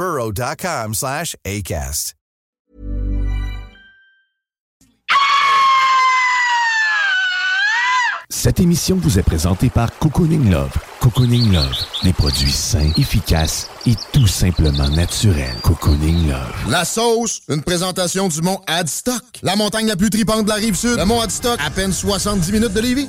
burrow.com slash ACAST. Cette émission vous est présentée par Cocooning Love. Cocooning Love, des produits sains, efficaces et tout simplement naturels. Cocooning Love. La sauce, une présentation du mont Adstock, la montagne la plus tripante de la rive sud. Le mont Adstock, à peine 70 minutes de Lévis.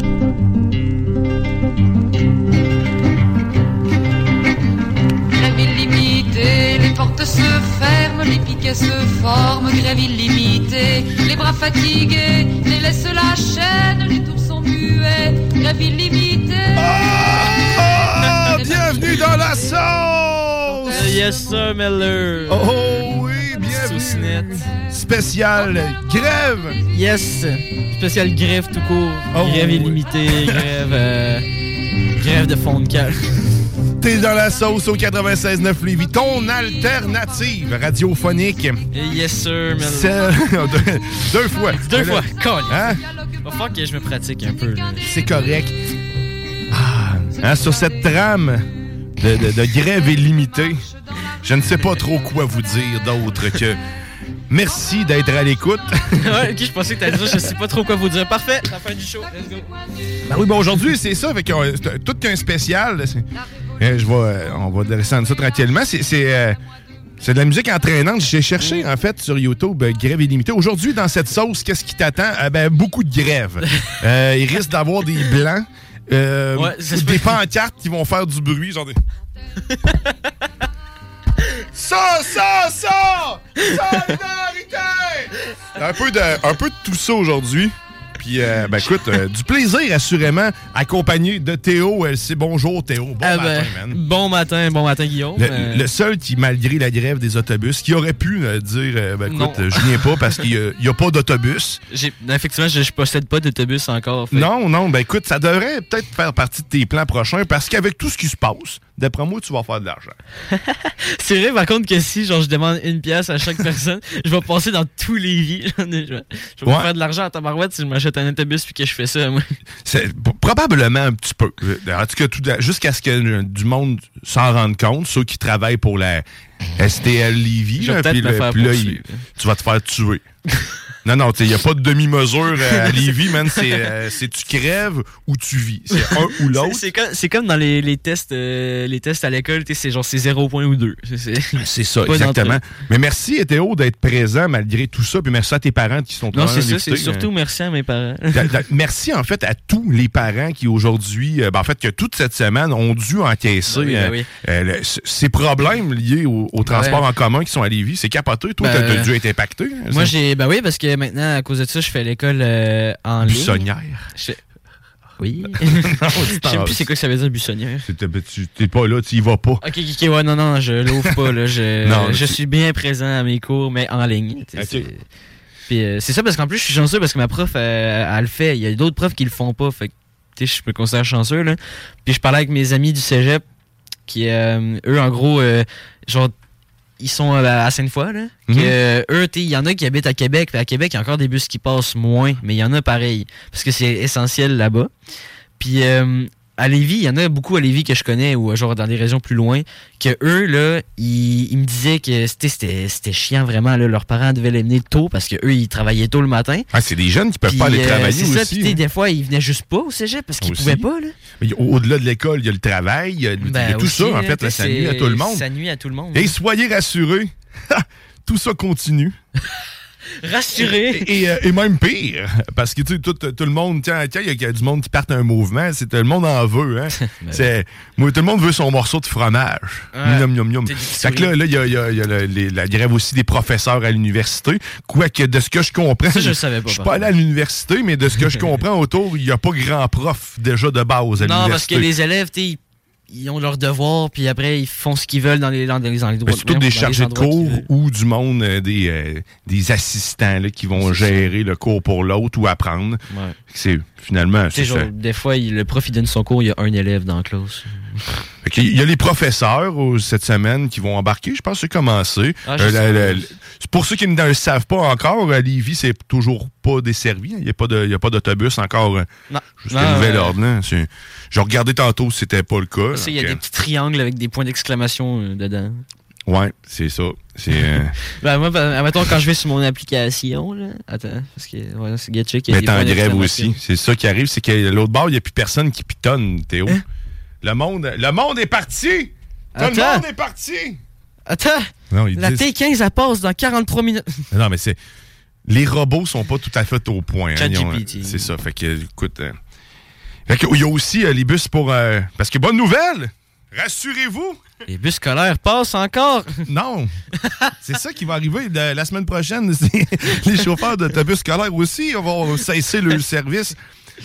Portes se ferment, les piquets se forment, grève illimitée, les bras fatigués, délaissent la chaîne, les tours sont muets, grève illimitée. Ah, bienvenue dans la sauce! yes, sir, Miller. Oh oui, bienvenue! Spécial grève! Yes! Spécial grève tout court. Oh, grève oui. illimitée, grève. euh, grève de fond de cale. T'es dans la sauce au 96.9 Lévis, ton alternative radiophonique. Yes, sir. Celle- deux, deux fois. Deux fois, colle. Hein? Va falloir que je me pratique un peu. C'est correct. Ah, hein, sur cette trame de, de- de grève illimitée, je ne sais pas trop quoi vous dire d'autre que merci d'être à l'écoute. ouais, ok, je pensais que t'allais dire, je sais pas trop quoi vous dire. Parfait, la fin du show, let's go. Ben oui, bon, aujourd'hui, c'est ça. C'est tout qu'un spécial. Je vais, euh, on va descendre ça tranquillement. C'est, c'est, euh, c'est de la musique entraînante. J'ai cherché, en fait, sur YouTube, euh, grève illimitée. Aujourd'hui, dans cette sauce, qu'est-ce qui t'attend? Euh, ben, beaucoup de grèves. Euh, il risque d'avoir des blancs. euh, Ouais, ça se des pancartes qui vont faire du bruit, genre des... Ça, ça, ça! Solidarité! Un peu de, un peu de tout ça aujourd'hui. Puis, euh, ben écoute, euh, du plaisir assurément, accompagné de Théo. Euh, c'est bonjour Théo. Bon Ah, matin, ben, man. bon matin, bon matin, Guillaume. Le, Euh, le seul qui, malgré la grève des autobus, qui aurait pu euh, dire, euh, ben écoute, euh, je viens pas parce qu'il n'y a, pas d'autobus. j'ai- effectivement, je, je possède pas d'autobus encore. fait- Non, non, ben écoute, ça devrait peut-être faire partie de tes plans prochains parce qu'avec tout ce qui se passe, d'après moi, tu vas faire de l'argent. C'est vrai, par contre, que si genre, je demande une pièce à chaque personne, je vais passer dans tous les vies. Je vais, je vais Ouais. faire de l'argent à tabarouette si je m'achète un autobus puis que je fais ça, moi. Probablement un petit peu. En tout cas, jusqu'à ce que euh, du monde s'en rende compte, ceux qui travaillent pour la STL puis là, il- tu vas te faire tuer. non, non, il n'y a pas de demi-mesure euh, à Lévis, man. C'est euh, c'est tu crèves ou tu vis. C'est un ou l'autre. C'est comme, dans les, les tests euh, les tests à l'école, tu c'est genre c'est 0 point ou 2. C'est, C'est ça, exactement. Mais merci, Théo, d'être présent malgré tout ça. Puis merci à tes parents qui sont Non, quand c'est ça, c'est surtout merci à mes parents. Merci en fait à tous les parents qui aujourd'hui, ben, en fait que toute cette semaine ont dû encaisser Ben oui, ben euh, oui. euh, le- c- ces problèmes liés au, au transport en commun qui sont à Lévis. C'est capoté. Toi, Ben, t'as t'as dû être impacté. hein, Moi, j'ai. Ben oui, parce que maintenant, à cause de ça, je fais l'école euh, en ligne. Buissonnière. Oui. Non, Je tu sais plus c'est quoi que ça veut dire buissonnière. T'es- Tu t'es pas là, tu y vas pas. Ok, ok, ok, ouais, non, non, je l'ouvre pas, là. Je, Non, je suis bien présent à mes cours, mais en ligne. Puis euh, c'est ça parce qu'en plus, je suis chanceux parce que ma prof, euh, elle le fait. Il y a d'autres profs qui le font pas. Fait que, tu sais, je me considère chanceux, là. Puis je parlais avec mes amis du cégep qui, euh, eux, en gros, euh, genre, ils sont euh, à Sainte-Foy, là. Mhm. Que, euh, eux, il y en a qui habitent à Québec. Puis à Québec, il y a encore des bus qui passent moins, mais il y en a pareil. Parce que c'est essentiel là-bas. Puis euh, à Lévis, il y en a beaucoup à Lévis que je connais, ou genre dans des régions plus loin, que eux, là, ils, ils me disaient que c'était- chiant vraiment. Là. Leurs parents devaient les mener tôt parce que eux, ils travaillaient tôt le matin. Ah, c'est des jeunes qui peuvent pas aller euh, travailler c'est ça, aussi. sais, hein. des fois, ils venaient juste pas au cégep parce qu'ils pouvaient pas. Là. Mais au- Au-delà de l'école, il y a le travail, il y a, il y a Ben, tout aussi, ça, en fait, là, ça nuit à tout le monde. Ça nuit à tout le monde. Et soyez rassurés, tout ça continue. Rassurés. Et, euh, et même pire, parce que tu sais, tout, tout le monde, tiens, tiens, il y a- il y, a du monde qui part un mouvement, c'est tout le monde en veut. Hein? c'est, moi, tout le monde veut son morceau de fromage. Ouais. Miam. T'es du Fait que là, là, il y a, y a- il y a le- les- la grève aussi des professeurs à l'université. Quoique, de ce que je comprends, Ça, je le savais pas, je suis pas allé à l'université, mais de ce que je comprends autour, il n'y a pas grand prof déjà de base à Non, parce que l'université. les élèves, tu sais, ils- ils ont leurs devoirs, puis après, ils font ce qu'ils veulent dans les, dans les, dans les Ben, droits. c'est tous des chargés de cours ou du monde, euh, des, euh, des assistants là, qui vont gérer le cours pour l'autre ou apprendre. Ouais. C'est finalement. C'est des fois, il- le prof, il donne son cours, il y a un élève dans la classe. Il y a les professeurs euh, cette semaine qui vont embarquer. Je pense que c'est commencé. Ah, je Euh, la- la- la- pour ceux qui ne le savent pas encore, à Lévis, c'est toujours pas desservi. Il n'y a pas d'autobus encore euh, Non. jusqu'à Non, nouvel ordre. C'est- J'ai regardé tantôt si c'était pas le cas. Il y a des petits triangles avec des points d'exclamation euh, dedans. Ouais, c'est ça. C'est. euh, Ben, moi, ben, admettons, quand je vais sur mon application, là. Attends, parce que, ouais, c'est a Mais t'es en grève aussi. C'est ça qui arrive, c'est que l'autre bord, il n'y a plus personne qui pitonne, Théo. Hein? Le monde, le monde est parti! Tout le monde est parti! Attends! Non, La disent- T15, elle passe dans 43 minutes. Non, mais c'est. Les robots sont pas tout à fait au point. hein. ChatGPT. C'est ça. Fait que, écoute. euh, Fait que, il y a aussi euh, les bus pour. euh, Parce que bonne nouvelle! Rassurez-vous! Les bus scolaires passent encore. Non! c'est ça qui va arriver la, la semaine prochaine. Les chauffeurs d'autobus scolaires aussi vont cesser le service.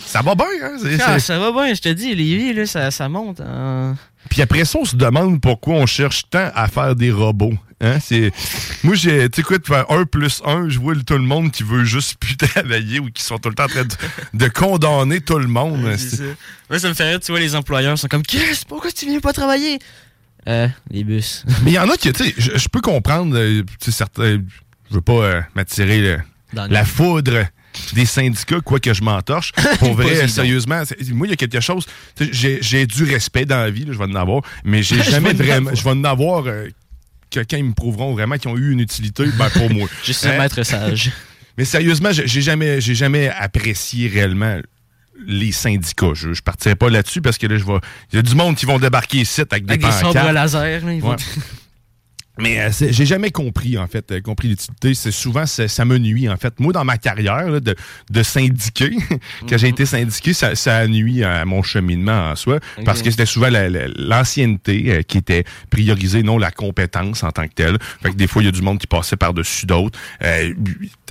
Ça va bien, hein? Ah, ça va bien, je te dis, les vies, là, ça, ça monte. en- Puis après ça, on se demande pourquoi on cherche tant à faire des robots. Hein? C'est... Moi, j'ai, tu sais faire un plus un, je vois tout le monde qui veut juste plus travailler ou qui sont tout le temps en train de, de condamner tout le monde. C'est ça. Moi, ça me fait rire, tu vois, les employeurs sont comme Qu'est-ce Pourquoi tu viens pas travailler? Euh, les bus. Mais il y en a qui, tu sais, je, peux comprendre, euh, tu sais, certains, je veux pas euh, m'attirer le- Dans le- la foudre des syndicats, quoi que je m'entorche. Pour vrai, sérieusement, moi, il y a quelque chose, j'ai, du respect dans la vie, là, je vais en avoir, mais j'ai Je jamais vraiment, je vais en avoir euh, que quand ils me prouveront vraiment qu'ils ont eu une utilité, ben pour moi. Juste Hein? un maître sage. Mais sérieusement, j'ai jamais, j'ai jamais apprécié réellement les syndicats. Je, je partirai pas là-dessus parce que là, je vais. Il y a du monde qui vont débarquer ici avec des Avec des laser, là, ils vont- Ouais. Mais euh, j'ai jamais compris, en fait, euh, compris l'utilité. C'est souvent, ça me nuit, en fait. Moi, dans ma carrière là, de, de syndiqué, quand j'ai été syndiqué, ça, ça a nuit à mon cheminement en soi, parce que c'était souvent la- la- l'ancienneté euh, qui était priorisée, non la compétence en tant que telle. Fait que des fois, il y a du monde qui passait par-dessus d'autres. Euh,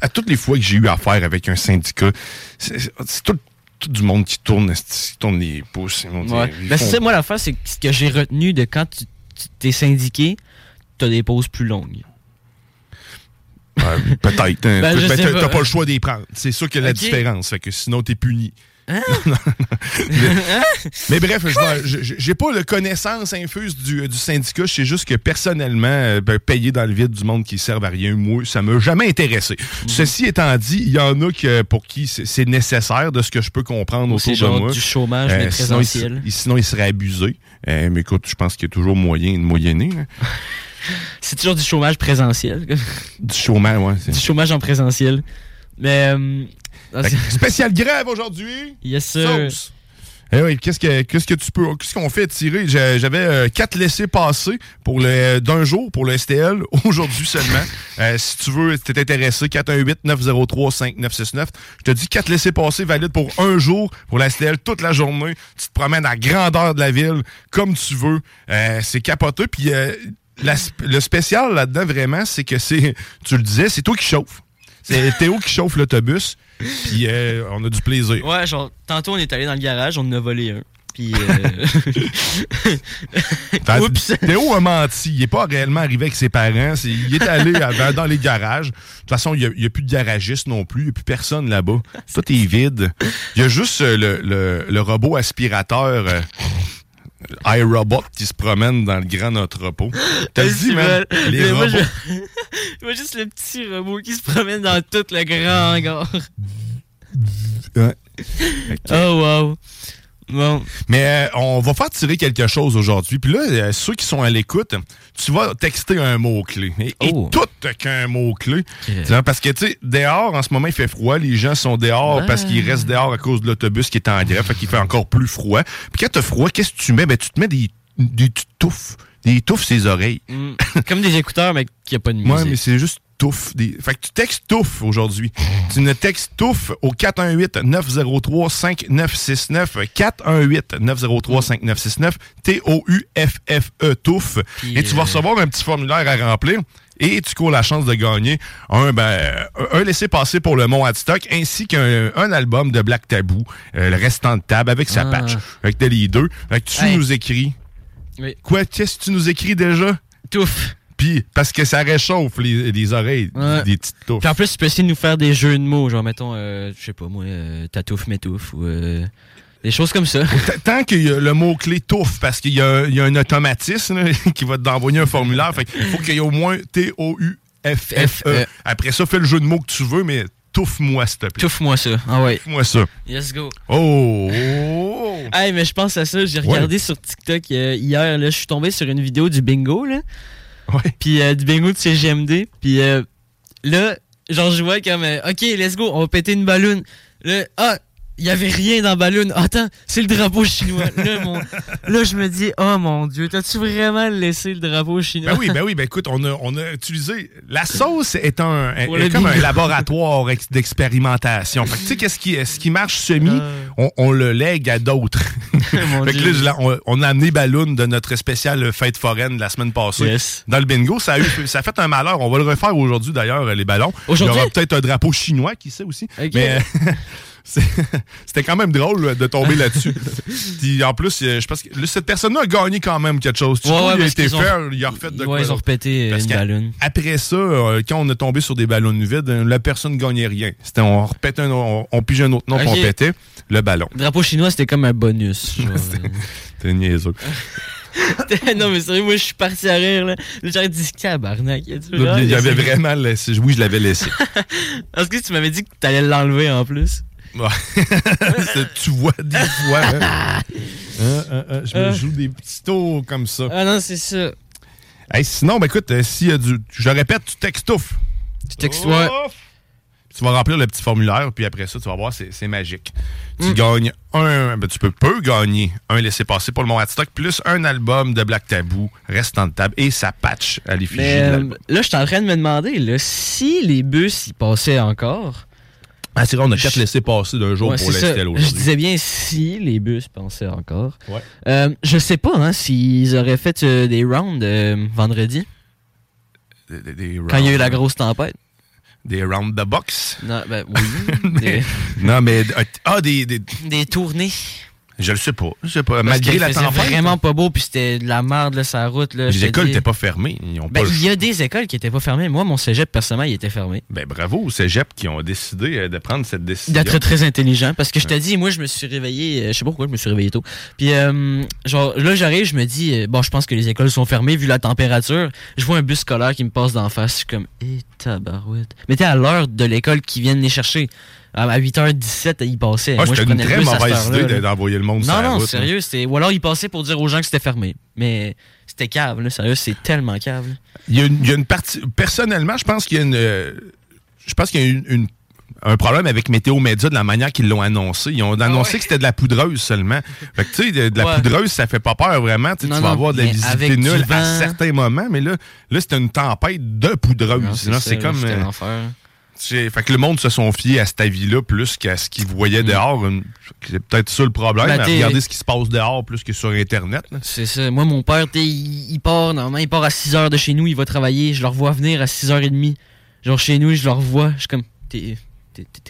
à toutes les fois que j'ai eu affaire avec un syndicat, c'est tout, tout du monde qui tourne, qui tourne les pouces. Ouais. Ben, c'est ça, moi, l'affaire, c'est ce que j'ai retenu de quand tu tu- t'es syndiqué, t'as des pauses plus longues. Ouais, Peut-être. hein. Ben, T'as pas. le choix d'y prendre. C'est ça que la Ok. différence. Fait que sinon, t'es puni. Hein? mais, mais bref, j'ai pas la connaissance infuse du, du syndicat. Je sais juste que personnellement, euh, ben, payer dans le vide du monde qui servent à rien, moi, ça m'a jamais intéressé. Mhm. Ceci étant dit, il y en a que, pour qui c'est c'est nécessaire de ce que je peux comprendre Ou c'est autour de moi. du chômage, mais sinon, il, présentiel. il- sinon, il serait abusé. Euh, mais écoute, je pense qu'il y a toujours moyen de moyenner. là. C'est toujours du chômage présentiel. Du chômage, ouais. du chômage en présentiel. Mais. euh, spécial grève aujourd'hui. Yes, sir. Sauce. Eh oui, qu'est-ce que qu'est-ce que tu peux qu'est-ce qu'on fait tirer? J'avais euh, quatre laissés passer pour le d'un jour pour le STL aujourd'hui seulement. Euh, si tu veux, si t'es intéressé 418 903 5969. Je te dis quatre laissés passer valides pour un jour pour la STL toute la journée. Tu te promènes à la grandeur de la ville comme tu veux. Euh, c'est capoté puis euh, la sp- le spécial là-dedans vraiment, c'est que c'est tu le disais, c'est toi qui chauffe. C'est Théo qui chauffe l'autobus. Puis euh, on a du plaisir. Ouais, genre, tantôt on est allé dans le garage, on en a volé un. Puis. euh, Oups. Théo a menti. Il n'est pas réellement arrivé avec ses parents. Il est allé dans les garages. De toute façon, il n'y a, plus de garagiste non plus. Il n'y a plus personne là-bas. Tout est vide. Il y a juste euh, le, le- le robot aspirateur. euh, iRobot qui se promène dans le grand entrepôt. T'as Euh, dit, man, les Mais moi, robots. je... juste le petit robot qui se promène dans tout le grand hangar. Ouais. Oh, wow. Bon. Mais euh, on va faire tirer quelque chose aujourd'hui. Puis là, euh, ceux qui sont à l'écoute, tu vas texter un mot-clé. Et, et Oh. tout qu'un mot-clé. Parce que, tu sais, dehors, en ce moment, il fait froid. Les gens sont dehors Ouais. parce qu'ils restent dehors à cause de l'autobus qui est en grève. Fait qu'il fait encore plus froid. Puis quand t'as froid, qu'est-ce que tu mets? Ben, tu te mets des, des tu touffes. Des touffes ses oreilles. Mm. Comme des écouteurs, mais qui a pas de musique. Ouais, mais c'est juste touffe. Des... Fait que tu textes touffe aujourd'hui. tu ne textes touffe au 418-903-5969. 418-903-5969. T-O-U-F-F-E, touffe. Puis, Et tu vas euh, recevoir un petit formulaire à remplir. Et tu cours la chance de gagner un, ben, un laissé-passer pour le Mont Adstock ainsi qu'un un album de Black Tabou, euh, le restant de table avec sa Ah. patch. Fait que t'as les deux. Fait que tu Hey. nous écris. Oui. Quoi? Qu'est-ce que tu nous écris déjà? Touffe. Puis, parce que ça réchauffe les, les oreilles, Ouais. des petites touffes. Puis en plus, tu peux essayer de nous faire des jeux de mots. Genre, mettons, euh, je sais pas, moi, euh, tatouffe, métouffe, ou euh, des choses comme ça. Tant a le mot-clé touffe, parce qu'il y, a il y a un automatisme là, qui va t'envoyer un formulaire, fait qu'il faut qu'il y ait au moins T-O-U-F-F-E. F-E. Après ça, fais le jeu de mots que tu veux, mais touffe-moi, s'il te plaît. Touffe-moi ça. Ah ouais. Touffe-moi ça. Let's go. Oh! oh. Hey, mais je pense à ça. J'ai regardé sur TikTok euh, hier. Là, je suis tombé sur une vidéo du bingo, là. Ouais. Puis euh, du bingo de CGMD. Puis euh, là, genre, je vois comme, euh, OK, let's go, on va péter une ballon. Là, ah, il y avait rien dans la ballon. Attends, c'est le drapeau chinois. là, mon- là, je me dis, oh mon Dieu, t'as-tu vraiment laissé le drapeau chinois? Ben oui, ben oui, ben écoute, on a, on a utilisé. La sauce est un est comme un laboratoire ex- d'expérimentation. Fait tu sais, qu'est-ce qui, ce qui marche semi, Ah. on, on le lègue à d'autres. Fait que là, on, on a amené Balloon de notre spéciale fête foraine la semaine passée. Yes. Dans le bingo, ça a, eu, ça a fait un malheur. On va le refaire aujourd'hui d'ailleurs, les ballons. Aujourd'hui? Il y aura peut-être un drapeau chinois, qui sait aussi. Mais euh, c'était quand même drôle de tomber là-dessus. Puis en plus, euh, je pense que cette personne-là a gagné quand même quelque chose. Tu Ouais, vois, ouais, il a été qu'ils ont- fait, il a refait de quoi Ouais, ils ont Parce une qu'à- ballon. Après ça, euh, quand on est tombé sur des ballons vides, euh, la personne gagnait rien. C'était on repétait un, on, on pigeait un autre nom, puis Ok. on pétait le ballon. Le drapeau chinois, c'était comme un bonus. C'était niaiseux. non, mais sérieux, moi, je suis parti à rire, là. J'aurais dit, cabarnak. il y avait vraiment laissé. Oui, je l'avais laissé. Parce que tu m'avais dit que t'allais l'enlever en plus. Tu vois des fois. hein. Hein, hein, je me Euh. joue des petits tours comme ça. Ah non, c'est ça. Hey, sinon, ben écoute, euh, s'il y a du. Je répète, tu textouffe. Tu textes, ouais. Tu vas remplir le petit formulaire, puis après ça, tu vas voir, c'est magique. Tu Mm. gagnes un. Ben, tu peux, peux gagner un laissez-passer pour le Mont Stock, plus un album de Black Tabou, restant de table, et sa patch à l'effigie euh, là, je suis en train de me demander, là, si les bus y passaient encore. Ah, c'est vrai, on a quatre laissés-passer d'un jour Ouais, pour l'Estelle Je aujourd'hui. disais bien si les bus passaient encore. Ouais. Euh, je sais pas hein, s'ils auraient fait euh, des rounds euh, vendredi, Des, des- des quand il y a eu la grosse tempête. Des round the box. Non, ben oui. des, Non, mais. Ah, des. des- des tournées. Je le sais pas. Je sais pas. Parce Malgré la tempête. vraiment pas beau, puis c'était de la merde, là, sa route. Là, les écoles n'étaient pas fermées. Ils ont Ben, pas il y a des écoles qui étaient pas fermées. Moi, mon cégep, personnellement, il était fermé. Ben bravo au cégep qui ont décidé euh, de prendre cette décision. D'être très intelligent. Parce que je te dis, moi, je me suis réveillé. euh, je sais pas pourquoi je me suis réveillé tôt. Puis, euh, genre, là, j'arrive, je me dis, euh, bon, je pense que les écoles sont fermées vu la température. Je vois un bus scolaire qui me passe d'en face. Je suis comme, eh, tabarouette. Mais t'es à l'heure de l'école qui viennent les chercher. À à 8h17, ils passaient. Ah, moi, c'était une très mauvaise idée d'envoyer le monde sur Non, la non, route. sérieux. c'était Ou alors, ils passaient pour dire aux gens que c'était fermé. Mais c'était cave, là. Sérieux, c'est tellement cave. là. Il y, a une, il y a une partie. Personnellement, je pense qu'il y a une. euh, je pense qu'il y a une, une- un problème avec Météo Média de la manière qu'ils l'ont annoncé. Ils ont annoncé que c'était de la poudreuse seulement. Fait que tu sais, de, de la Ah Ouais. poudreuse, ça fait pas peur vraiment. Tu Non, vas avoir de la visibilité nulle à certains moments, mais là, là c'était une tempête de poudreuse. C'est comme. c'était euh, fait que le monde se sont fiés à cet avis-là plus qu'à ce qu'ils voyaient dehors. Une- C'est peut-être ça le problème, Ben, à regarder ce qui se passe dehors plus que sur Internet. C'est ça. Moi, mon père, il, part, normalement, il part à 6 h de chez nous, il va travailler. Je le revois venir à 6h30. Genre, chez nous, je le revois. Je suis comme, t'es,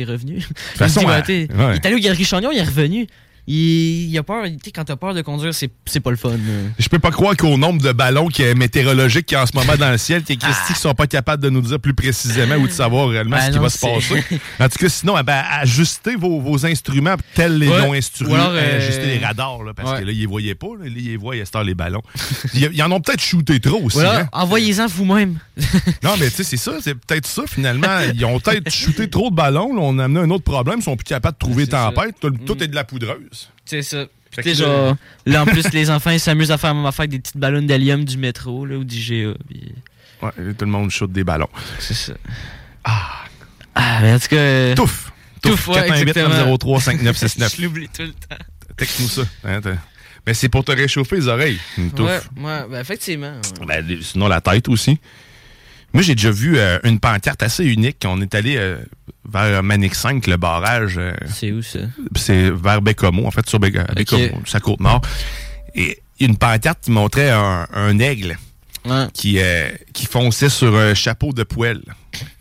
revenu? De toute façon, il, me dit, à- Ouais, t'es- ouais. il est allé au Galerie Chagnon, il est revenu. Il, il a peur. Tu sais, quand t'as peur de conduire, c'est c'est pas le fun. Je peux pas croire qu'au nombre de ballons qui est météorologique qui est en ce moment dans le ciel, qu'il y a Christy qui sont pas capables de nous dire plus précisément ou de savoir réellement Ben ce qui non, va se passer. En tout cas, sinon, eh ben, ajustez vos, vos instruments tels les Ouais. longs instruments. Ou alors, euh, Ajustez les radars, là, parce ouais. que là, ils les voyaient pas. Là, ils les voient, ils les ballons. Ils ils en ont peut-être shooté trop aussi. Voilà, hein. envoyez-en vous-même. Non, mais tu sais, c'est ça, c'est peut-être ça finalement. Ils ont peut-être shooté trop de ballons, là, on a amené un autre problème, ils sont plus capables de trouver ça. tempête. Tout, tout Mm. est de la poudreuse. C'est ça. Là- genre, là, en plus, les enfants, ils s'amusent à faire, à faire des petites ballons d'hélium du métro, là, ou du GA. puis- Ouais, tout le monde shoot des ballons. C'est ça. Ah, mais en tout cas. euh, Touffe. Touffe, ouais, 418 exactement. 903 5969. Je l'oublie tout le temps. Texte-nous ça. hein, mais c'est pour te réchauffer les oreilles. Une touffe. Ouais, ouais, ben, effectivement. ouais. Ben, sinon, la tête aussi. Moi, j'ai déjà vu euh, une pancarte assez unique. On est allé euh, vers Manic 5, le barrage. euh, C'est où ça? c'est vers Bécomo, en fait, sur Bé- Bécomo, sa côte nord. Et une pancarte qui montrait un, un aigle Ouais. qui, euh, qui fonçait sur un chapeau de poêle.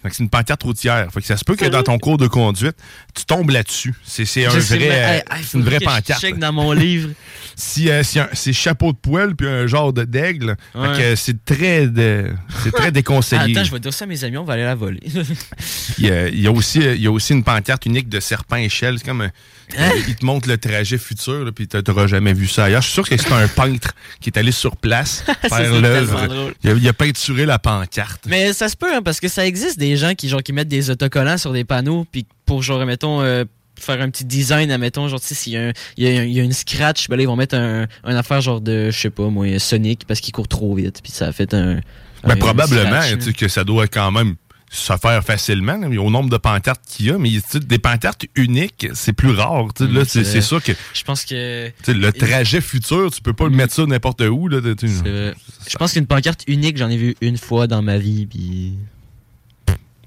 Fait que C'est une pancarte routière. Fait que ça se peut que dans ton cours de conduite, tu tombes là-dessus. C'est un sais, vrai, mais, euh, hey, hey, c'est une vraie que je pancarte. check dans mon livre. Si, euh, si un- c'est chapeau de poêle puis un genre de d'aigle, fait Ouais. que c'est très, de- c'est très déconseillé. Attends, je vais dire ça à mes amis, on va aller la voler. Il y, a, il y a aussi, il y a aussi une pancarte unique de serpent échelle. C'est comme un- Hein? il te montre le trajet futur, là, puis tu n'auras jamais vu ça ailleurs. Je suis sûr que c'est un peintre qui est allé sur place faire l'œuvre. Il, a- il a peinturé la pancarte. Mais ça se peut, hein, parce que ça existe des gens qui, genre, qui mettent des autocollants sur des panneaux, puis pour, genre, mettons, euh, faire un petit design, admettons, genre, tu sais, s'il y, a y y une scratch, ben là, ils vont mettre un, un affaire, genre, de, je sais pas, moi, Sonic, parce qu'il court trop vite, puis ça a fait un. Ben, un probablement tu sais, que ça doit quand même se faire facilement, là, au nombre de pancartes qu'il y a, mais des pancartes uniques, c'est plus rare. là, c'est sûr que Je pense que. le trajet futur, tu peux pas le mettre ça n'importe où. Là. Je pense qu'une pancarte unique, j'en ai vu une fois dans ma vie, puis.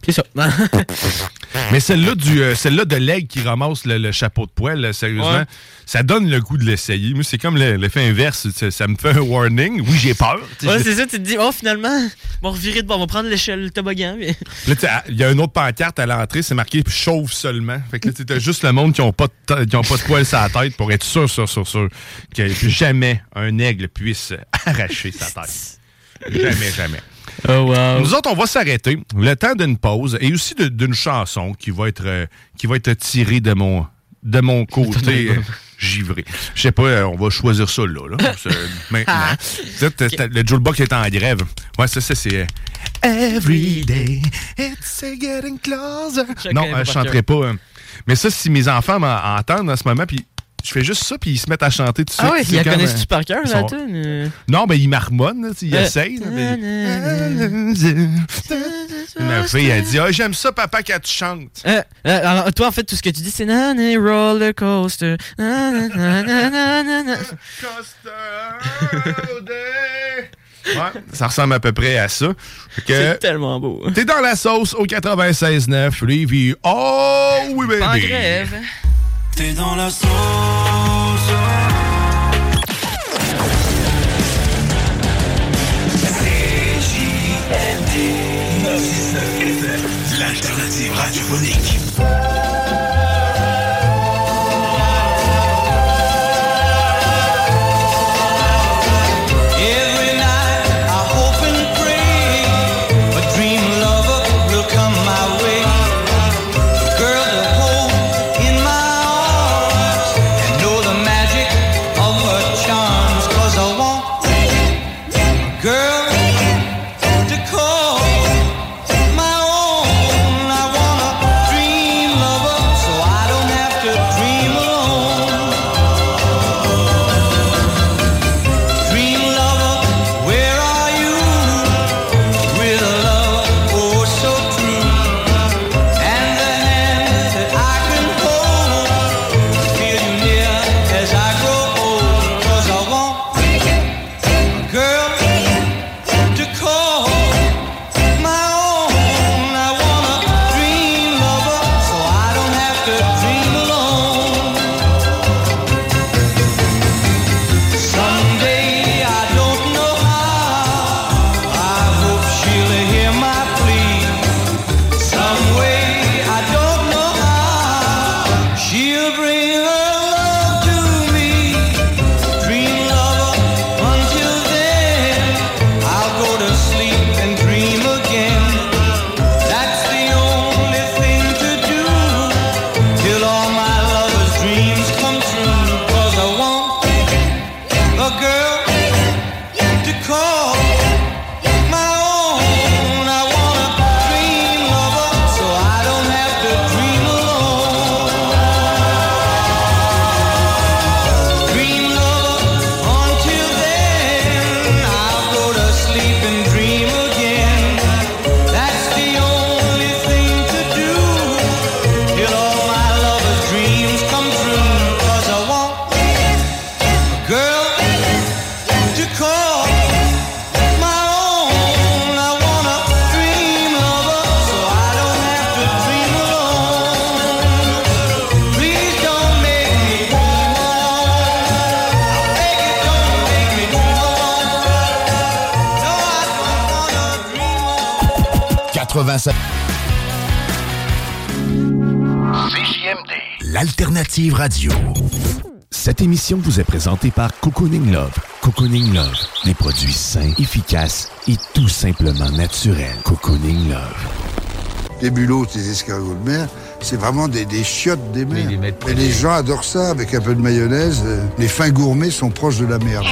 C'est ça. Mais celle-là du euh, celle-là de l'aigle qui ramasse le, le chapeau de poêle, là, sérieusement, Ouais. ça donne le goût de l'essayer. Moi, c'est comme le- l'effet inverse. Ça, ça me fait un warning. Oui, j'ai peur. ouais, c'est ça, tu te dis, oh, finalement, on va revirer de bord, on va prendre l'échelle, le toboggan. mais- Là, il y a une autre pancarte à l'entrée, c'est marqué chauve seulement. Fait que là, juste le monde qui ont pas de, qui ont pas de sur la tête pour être sûr, sûr, sûr, sûr que jamais un aigle puisse arracher sa tête. Jamais, jamais. Oh, wow. Nous autres, on va s'arrêter. Le temps d'une pause et aussi d'une chanson qui va être euh, qui va être tirée de mon de mon côté euh, givré. Je sais pas, euh, on va choisir ça là, là euh, maintenant. T'as- Le Julebox est en grève. Ouais, ça, ça c'est. Every day, it's getting closer. Je non, euh, je chanterai pas. mais ça, si mes enfants m'en- entendent en ce moment, puis je fais juste ça, puis ils se mettent à chanter tout suite. Ah C'est ils la connaissent-tu par cœur, la tune? euh? Non, ben ils marmonnent, ils Euh, essayent. mais- Ma fille, elle dit Ah, j'aime ça, papa, quand tu chantes. Euh, alors, toi, en fait, tout ce que tu dis, c'est nanana roller coaster. Ouais, ça ressemble à peu près à ça. C'est tellement beau. T'es dans la sauce au 96.9, Lévi. Oh oui, baby. En grève. T'es dans la sauce. CJMD 969 FM, l'alternative radiophonique. L'alternative radio. Cette émission vous est présentée par Cocooning Love. Cocooning Love, des produits sains, efficaces et tout simplement naturels. Cocooning Love. Les bulots, les escargots de mer, c'est vraiment des, des chiottes des mers. Et les gens adorent ça avec un peu de mayonnaise. Euh, Les fins gourmets sont proches de la merde.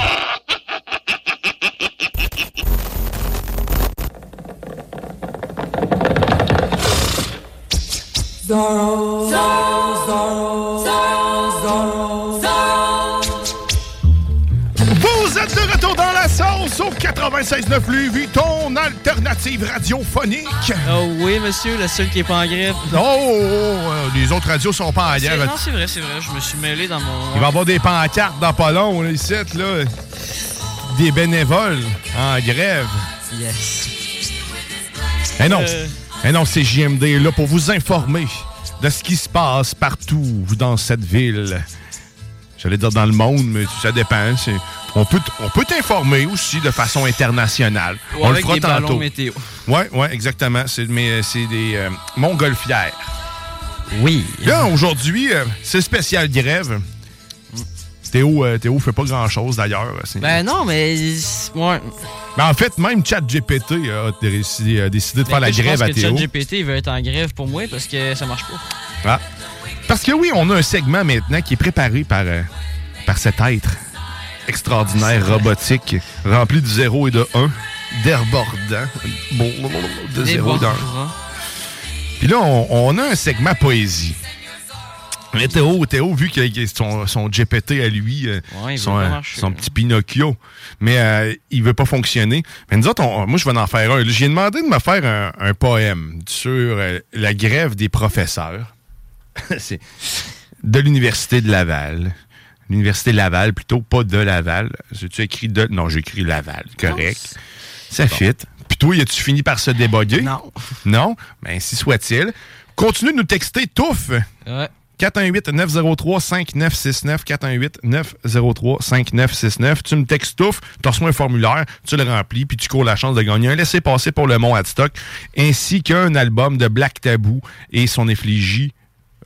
Zorro, 96.9 Lévis, ton alternative radiophonique. Oh oui, monsieur, le seul qui est pas en grève. Oh, oh, oh, les autres radios sont pas en grève. Non, c'est vrai, c'est vrai. Je me suis mêlé dans mon. Il va y avoir des pancartes dans pas long, là, ici, là. Des bénévoles en grève. Yes. Eh non, Euh. eh non, c'est JMD là pour vous informer de ce qui se passe partout dans cette ville. J'allais dire dans le monde, mais ça dépend. On peut, on peut t'informer aussi de façon internationale. Ou on avec le fera des ballons tantôt. météo. Oui, ouais, exactement. C'est, mais euh, c'est des euh, montgolfières. Oui. Là, aujourd'hui, euh, c'est spécial grève. Théo, euh, Théo fait pas grand-chose d'ailleurs. C'est- Ben non, mais. Ouais. Mais en fait, même ChatGPT a décidé, a décidé de faire la Ben, je grève pense à que Théo. ChatGPT veut être en grève pour moi parce que ça marche pas. Ah. Parce que oui, on a un segment maintenant qui est préparé par, euh, par cet être extraordinaire, robotique, rempli de 0 et de 1, débordant, bon, de 0 et de 1. Débordant. Puis là, on, on a un segment poésie. Mais Théo, Théo, vu qu'il a son, son GPT à lui, euh, Ouais, son, euh, marcher, son là. petit Pinocchio, mais euh, il veut pas fonctionner. Mais nous autres, on- moi, je vais en faire un. J'ai demandé de me faire un, un poème sur euh, la grève des professeurs de l'Université de Laval. L'Université de Laval, plutôt, pas de Laval. J'ai-tu écrit de... Non, j'ai écrit Laval, correct. Ça fit. Puis toi, as-tu fini par se déboguer? Non. Non? Ben, ainsi soit-il. Continue de nous texter, touffe! Ouais. 418-903-5969, 418-903-5969. Tu me textes touffe, tu reçois un formulaire, tu le remplis, puis tu cours la chance de gagner un laissez-passer pour le Mont Adstock, ainsi qu'un album de Black Tabou et son effigie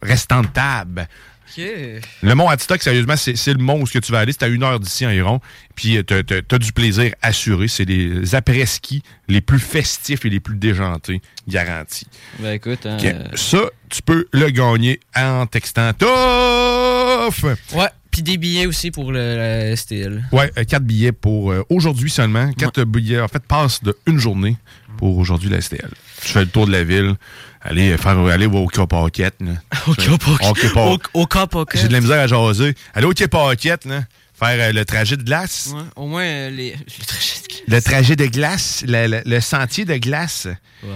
restant de table. Le mont Adstock, sérieusement, c'est le mont où ce que tu vas aller. C'est à une heure d'ici environ. Puis euh, t'as t'as du plaisir assuré. C'est les après-ski les plus festifs et les plus déjantés, garantis. Ben écoute, hein, euh, Ça, tu peux le gagner en textant TOUF! Ouais, puis des billets aussi pour le, la STL. Ouais, euh, quatre billets pour euh, aujourd'hui seulement. Quatre billets, en fait, passe de une journée pour aujourd'hui la STL. Tu fais le tour de la ville. Allez, faire, aller au K-Pocket. Au K-Pocket. Au K-Pocket. J'ai de la misère à jaser. Aller au K-Pocket, là. Faire euh, le trajet de glace. Ouais, au moins, euh, les, le trajet de- Le trajet de glace. Le, le- le sentier de glace. Wow.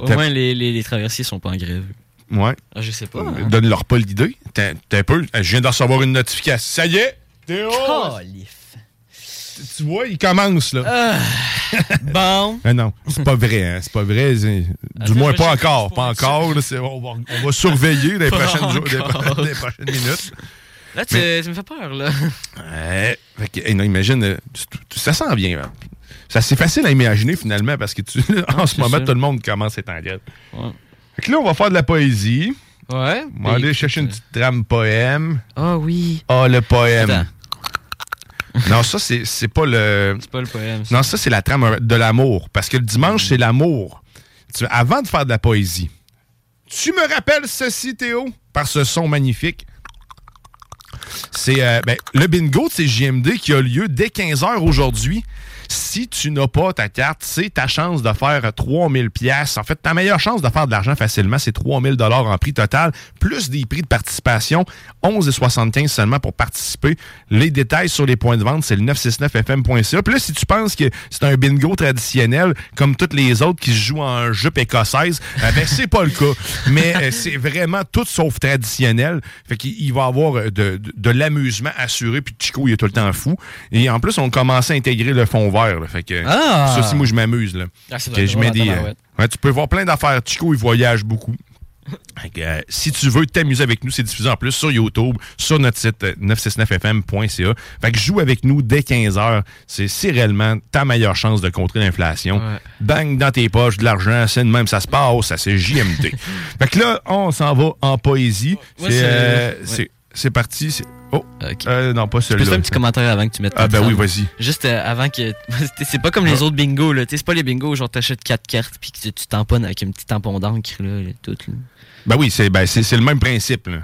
Au moins, les, les, les traversiers sont pas en grève. Ouais. Ah, je sais pas. Euh, hein. Donne-leur pas l'idée. T'as t'as un peu. Je viens de recevoir une notification. Ça y est! Théo! Tu vois, il commence, là. Ah, bon. Ah non, c'est pas vrai, hein, c'est pas vrai. Du Attends, moins, pas encore. Pas encore. là, on, va, on va surveiller les prochaines, jours, les, prochaines minutes. Là, tu, tu me fais peur, là. Ouais. Fait que, hey, non, imagine, euh, ça sent bien. hein. Ça, c'est facile à imaginer, finalement, parce que tu, en ce moment, tout le monde commence à être en. Ouais. Fait que là, on va faire de la poésie. Ouais. On va aller chercher une petite trame poème. Ah oui. Ah, le poème. Attends. Non, ça, c'est c'est pas le. C'est pas le poème. ça. Non, ça, c'est la trame de l'amour. Parce que le dimanche, c'est l'amour. Tu- Avant de faire de la poésie, tu me rappelles ceci, Théo, par ce son magnifique. C'est euh, ben, le bingo de CJMD qui a lieu dès 15h aujourd'hui. Si tu n'as pas ta carte, c'est ta chance de faire euh, 3000 pièces. En fait, ta meilleure chance de faire de l'argent facilement, c'est 3000 dollars en prix total, plus des prix de participation, 11,75 seulement pour participer. Les détails sur les points de vente, c'est le 969fm.ca. Puis là, si tu penses que c'est un bingo traditionnel, comme toutes les autres qui se jouent en jupe écossaise, euh, ben, c'est pas le cas. Mais euh, c'est vraiment tout sauf traditionnel. Fait qu'il il va y avoir euh, de l'amusement assuré, puis Chico, il est tout le temps fou. Et en plus, on commence à intégrer le fond vert. là. Fait que Ah! ça aussi, moi, je m'amuse. là. Ah, Que je mets des, euh, ouais, tu peux voir plein d'affaires. Chico, il voyage beaucoup. Euh, si tu veux t'amuser avec nous, c'est diffusé en plus sur YouTube, sur notre site euh, 969fm.ca. Fait que joue avec nous dès 15h. C'est c'est réellement ta meilleure chance de contrer l'inflation. Ouais. Bang dans tes poches, de l'argent, c'est de même, ça se passe, ça c'est JMT. fait que là, on s'en va en poésie. Ouais, c'est c'est- euh, ouais. c'est- c'est parti. c'est- Oh, euh, non, pas celui-là. faire un petit commentaire avant que tu mettes Ah, ben oui, vas-y. Juste euh, avant que. c'est pas comme les Ah. autres bingos, là. C'est pas les bingos, genre t'achètes quatre cartes puis que tu, tamponnes avec un petit tampon d'encre, là, là, tout. là. Ben oui, c'est ben, le même principe. là.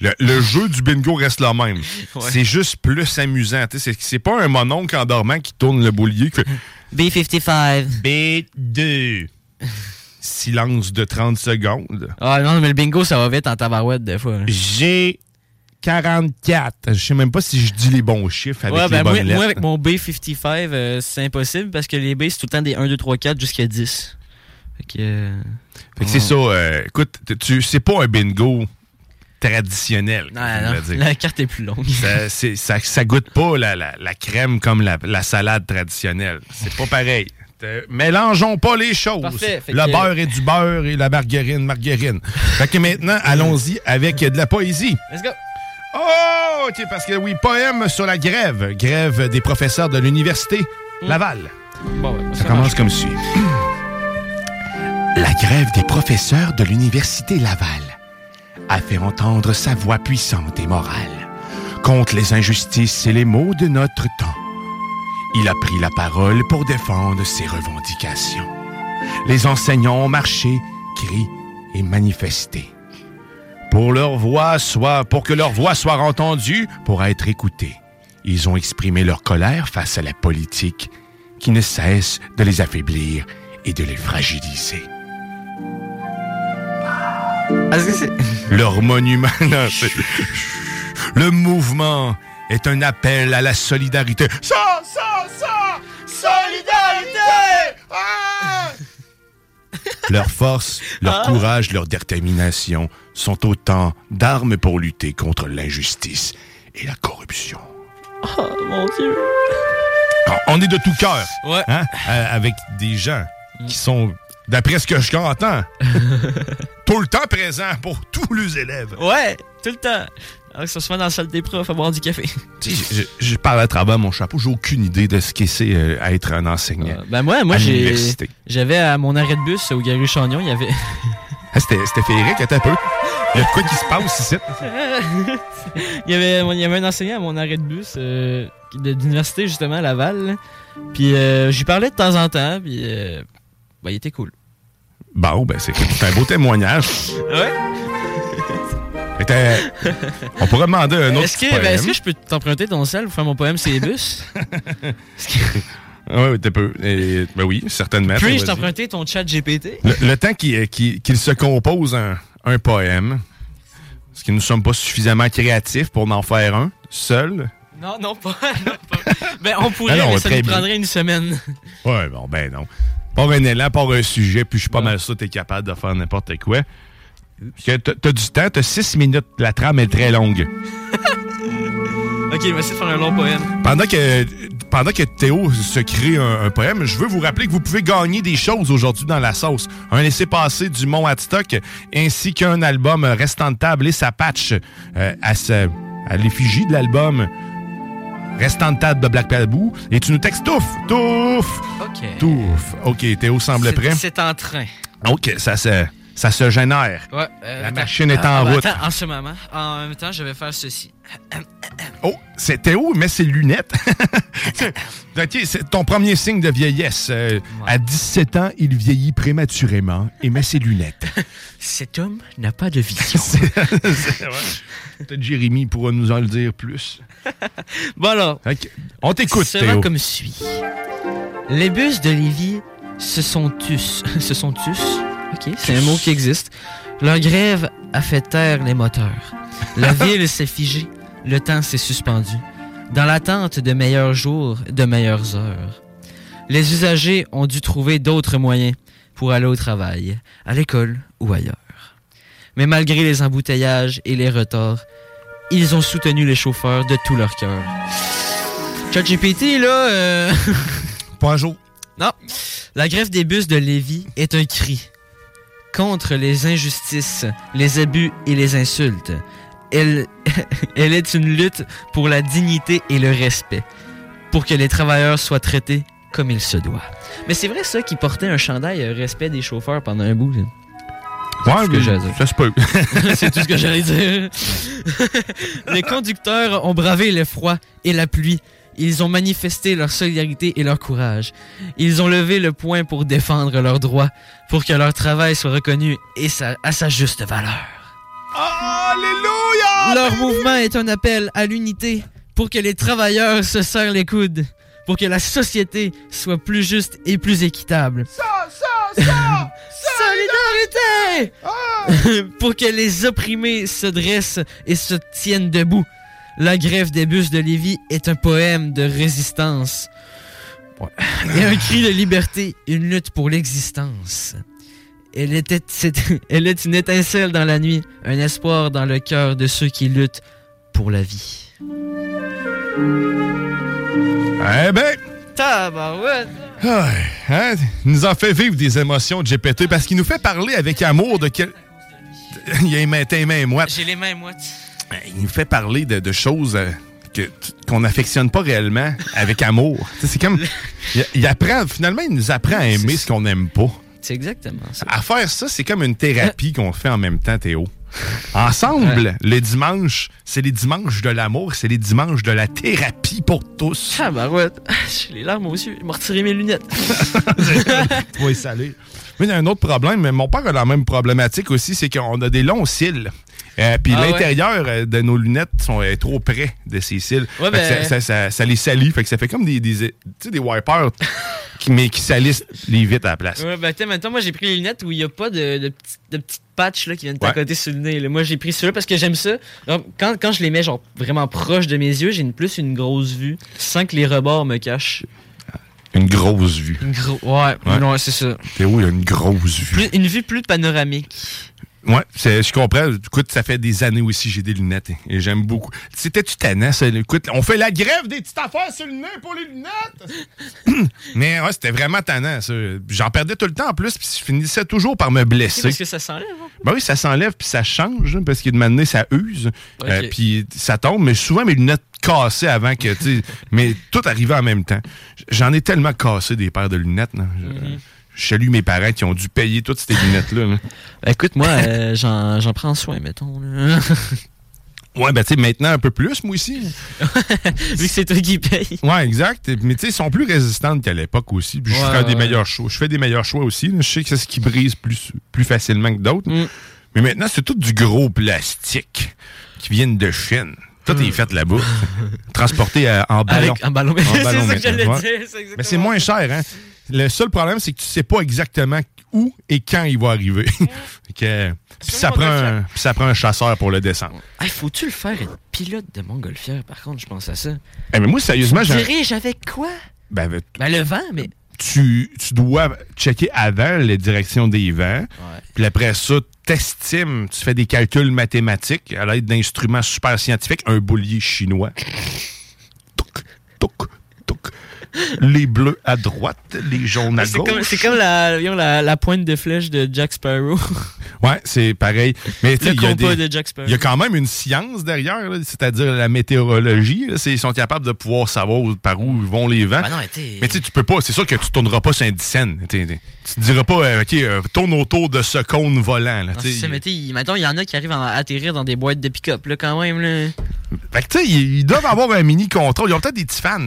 Le, le jeu du bingo reste le même. Ouais. C'est juste plus amusant. tu sais, C'est pas un mononcle endormant qui tourne le boulier. fait B55. B2. Silence de 30 secondes. Ah non, mais le bingo, ça va vite en tabarouette des fois. J'ai 44. Je sais même pas si je dis les bons chiffres avec ouais, les ben bonnes moi, lettres. moi, avec mon B55, euh, c'est impossible parce que les B, c'est tout le temps des 1, 2, 3, 4 jusqu'à 10. Fait que. euh, Fait que c'est ça. euh, écoute, tu c'est pas un bingo traditionnel. Non, non, dire. la carte est plus longue. Ça, c'est- ça, ça goûte pas la, la- la crème comme la, la salade traditionnelle. C'est pas pareil. Euh, mélangeons pas les choses. Parfait. Le que- beurre et du beurre et la margarine, margarine. fait que maintenant, allons-y avec de la poésie. Let's go! Oh, OK, parce que oui, poème sur la grève. Grève des professeurs de l'Université Laval. Bon, ouais, Ça commence comme suit. La grève des professeurs de l'Université Laval a fait entendre sa voix puissante et morale contre les injustices et les maux de notre temps. Il a pris la parole pour défendre ses revendications. Les enseignants ont marché, crié et manifesté. Pour, leur voix soit, pour que leur voix soit entendue, pour être écoutée. Ils ont exprimé leur colère face à la politique qui ne cesse de les affaiblir et de les fragiliser. Leur monument. non, Le mouvement est un appel à la solidarité. Ça, ça, ça Solidarité Ah Leur force, leur Ah. courage, leur détermination sont autant d'armes pour lutter contre l'injustice et la corruption. Oh mon dieu! Alors, on est de tout cœur. Ouais. hein, euh, avec des gens qui sont, d'après ce que je entends, tout le temps présents pour tous les élèves. Ouais, tout le temps. Alors que ça se fait dans la salle des profs à boire du café. Tu sais, je, je parle à travers mon chapeau, j'ai aucune idée de ce que c'est euh, être un enseignant. Ben moi, moi. J'avais à mon arrêt de bus au Gary Chagnon, il y avait. Ah, C'était c'était féerique, attends un peu. Il y a de quoi qui se passe ici? il, y avait, il y avait un enseignant à mon arrêt de bus euh, de- d'université, justement, à Laval. là. Puis euh, j'y parlais de temps en temps, puis euh, ben, il était cool. Bon, ben c'est un beau témoignage. Ouais. Était- On pourrait demander un autre Est-ce que, ben, que je peux t'emprunter ton sel pour faire mon poème sur les bus? Oui, t'es peu. Et- ben oui, certainement. Puis-je t'emprunter ton chat GPT? Le, le temps qu'il qu'il- se compose un, un poème, parce que nous ne sommes pas suffisamment créatifs pour en faire un seul. Non, non, pas. non, pas. Ben, on pourrait, Ah non, mais ça nous bien. prendrait une semaine. Ouais, bon, ben non. Pas un élan, pas un sujet, puis je suis pas mal sûr que t'es capable de faire n'importe quoi. T'as t'as du temps, t'as six minutes, la trame est très longue. ok, vais essayer de faire un long poème. Pendant que, pendant que Théo se crée un, un poème, je veux vous rappeler que vous pouvez gagner des choses aujourd'hui dans la sauce. Un laissez-passer du Mont Hadstock, ainsi qu'un album restant de table et sa patch euh, à, ce- à l'effigie de l'album restant de table de Black Palbou. Et tu nous textes touf, touf, Ok. touf. OK, Théo semble C'est- prêt. C'est en train. OK, ça se, ça se génère. Ouais, euh, La attends. machine est en ah, route. Attends, en ce moment. En même temps, je vais faire ceci. Oh, c'est Théo, mais ses lunettes. OK, c'est ton premier signe de vieillesse. Euh, À 17 ans, il vieillit prématurément et met ses lunettes. Cet homme n'a pas de vision. Peut-être Jérémy pourra nous en le dire plus. Bon alors. Ok, On t'écoute, Théo. comme suit. Les bus de Lévis se sont tus. se sont tus. Ok, c'est un mot qui existe. Leur grève a fait taire les moteurs. La ville s'est figée. Le temps s'est suspendu. Dans l'attente de meilleurs jours, de meilleures heures. Les usagers ont dû trouver d'autres moyens pour aller au travail, à l'école ou ailleurs. Mais malgré les embouteillages et les retards, ils ont soutenu les chauffeurs de tout leur cœur. ChatGPT, là... Euh... Pas un jour. Non. La grève des bus de Lévis est un cri. Contre les injustices, les abus et les insultes. Elle, elle est une lutte pour la dignité et le respect, pour que les travailleurs soient traités comme il se doit. Mais c'est vrai ça qui portait un chandail euh, respect des chauffeurs pendant un bout. là. Ouais, C'est ce que mais j'allais dire. ça se peut. C'est tout ce que j'allais dire. les conducteurs ont bravé le froid et la pluie. Ils ont manifesté leur solidarité et leur courage. Ils ont levé le poing pour défendre leurs droits, pour que leur travail soit reconnu et sa- à sa juste valeur. Alléluia! Leur mouvement est un appel à l'unité pour que les travailleurs se serrent les coudes, pour que la société soit plus juste et plus équitable. Solidarité! pour que les opprimés se dressent et se tiennent debout. La grève des bus de Lévis est un poème de résistance. Et un cri de liberté, une lutte pour l'existence. Elle, était, elle est une étincelle dans la nuit, un espoir dans le cœur de ceux qui luttent pour la vie. Eh ben, Tabarouette! ah, hein, il nous en fait vivre des émotions de GPT parce qu'il nous fait parler avec amour de quel... Il a les mains, tes mains moites. J'ai les mains moites. Il nous fait parler de, de choses euh, qu'on n'affectionne pas réellement avec amour. C'est comme... Il, il apprend, finalement, il nous apprend à aimer ce qu'on n'aime pas. C'est exactement ça. À faire ça, c'est comme une thérapie qu'on fait en même temps, Théo. Ensemble, les dimanches, c'est les dimanches de l'amour, c'est les dimanches de la thérapie pour tous. Tabarouette! J'ai les larmes aux yeux. Il m'a retiré mes lunettes. Oui, salé. Mais il y a un autre problème, mais mon père a la même problématique aussi, c'est qu'on a des longs cils. Euh, Puis Ah l'intérieur euh, de nos lunettes sont est trop près de ces cils. Ouais, ben- ça, ça- ça- ça les salit. Fait que ça fait comme des, des, tu sais, des wipers, qui, mais qui salissent les vitres à la place. Ouais, ben, maintenant, moi, j'ai pris les lunettes où il n'y a pas de, de, petites patchs là, qui viennent t'accoter sur le nez. là. Moi, j'ai pris ceux-là parce que j'aime ça. Alors, quand, quand je les mets genre vraiment proche de mes yeux, j'ai une, plus une grosse vue sans que les rebords me cachent. Une grosse vue. Une gros, ouais, c'est ça. Théo, il a une grosse vue? Plus- une vue plus panoramique. C'est- je comprends. Écoute, ça fait des années aussi j'ai des lunettes et, et j'aime beaucoup. C'était-tu tannant, ça? Écoute, on fait la grève des petites affaires sur le nez pour les lunettes! Mais ouais, c'était vraiment tannant, ça. J'en perdais tout le temps en plus, puis je finissais toujours par me blesser. parce que ça s'enlève. hein? Ben oui, ça s'enlève puis ça change, hein, parce qu'il de donné, ça use. Euh, puis ça tombe, mais souvent mes lunettes cassées avant que, tu mais tout arrivait en même temps. J'en ai tellement cassé des paires de lunettes. Mhm. Je salue mes parents qui ont dû payer toutes ces lunettes-là. là. Ben, écoute, moi, euh, j'en prends soin, mettons. là. Ouais, ben tu sais, maintenant un peu plus, moi aussi. Vu que c'est toi qui paye. Ouais, exact. Mais tu sais, ils sont plus résistantes qu'à l'époque aussi. Puis je Ouais, fais des ouais. meilleurs choix. Je fais des meilleurs choix aussi. là. Je sais que c'est ce qui brise plus, plus facilement que d'autres. Mm. Mais maintenant, c'est tout du gros plastique qui viennent de Chine. Tout est fait là-bas. Transporté en ballon. Mm. Avec- en ballon. C'est ça que j'allais dire, Mais c'est moins cher, hein? Le seul problème, c'est que tu sais pas exactement où et quand il va arriver. Que, puis ça, prend un, ça prend un chasseur pour le descendre. Hey, faut-tu le faire être pilote de montgolfière, par contre, je pense à ça. Eh, mais moi, sérieusement, Tu diriges avec quoi? Ben, ben, Ben, le vent, mais... tu, tu dois checker avant les directions des vents. Puis après ça, t'estimes, tu fais des calculs mathématiques à l'aide d'instruments super scientifiques, un boulier chinois. Touc, touc. Les bleus à droite, les jaunes à C'est comme, gauche. c'est comme la, voyons, la, la pointe de flèche de Jack Sparrow. Ouais, c'est pareil. Mais Le il y a compas des- de Jack Sparrow. Il y a quand même une science derrière, là, c'est-à-dire la météorologie. là. C'est- Ils sont capables de pouvoir savoir par où vont les vents. Ben non, mais tu sais, tu peux pas. C'est sûr que tu tourneras pas sur un dixaine. Tu te diras pas, euh, OK, euh, tourne autour de ce cône volant. Là, Non, ça, mais t'sais, il- mettons, il y en a qui arrivent à atterrir dans des boîtes de pick-up, là, quand même, là. Fait que tu sais, ils ils doivent avoir un mini contrôle. Ils ont peut-être des petits fans.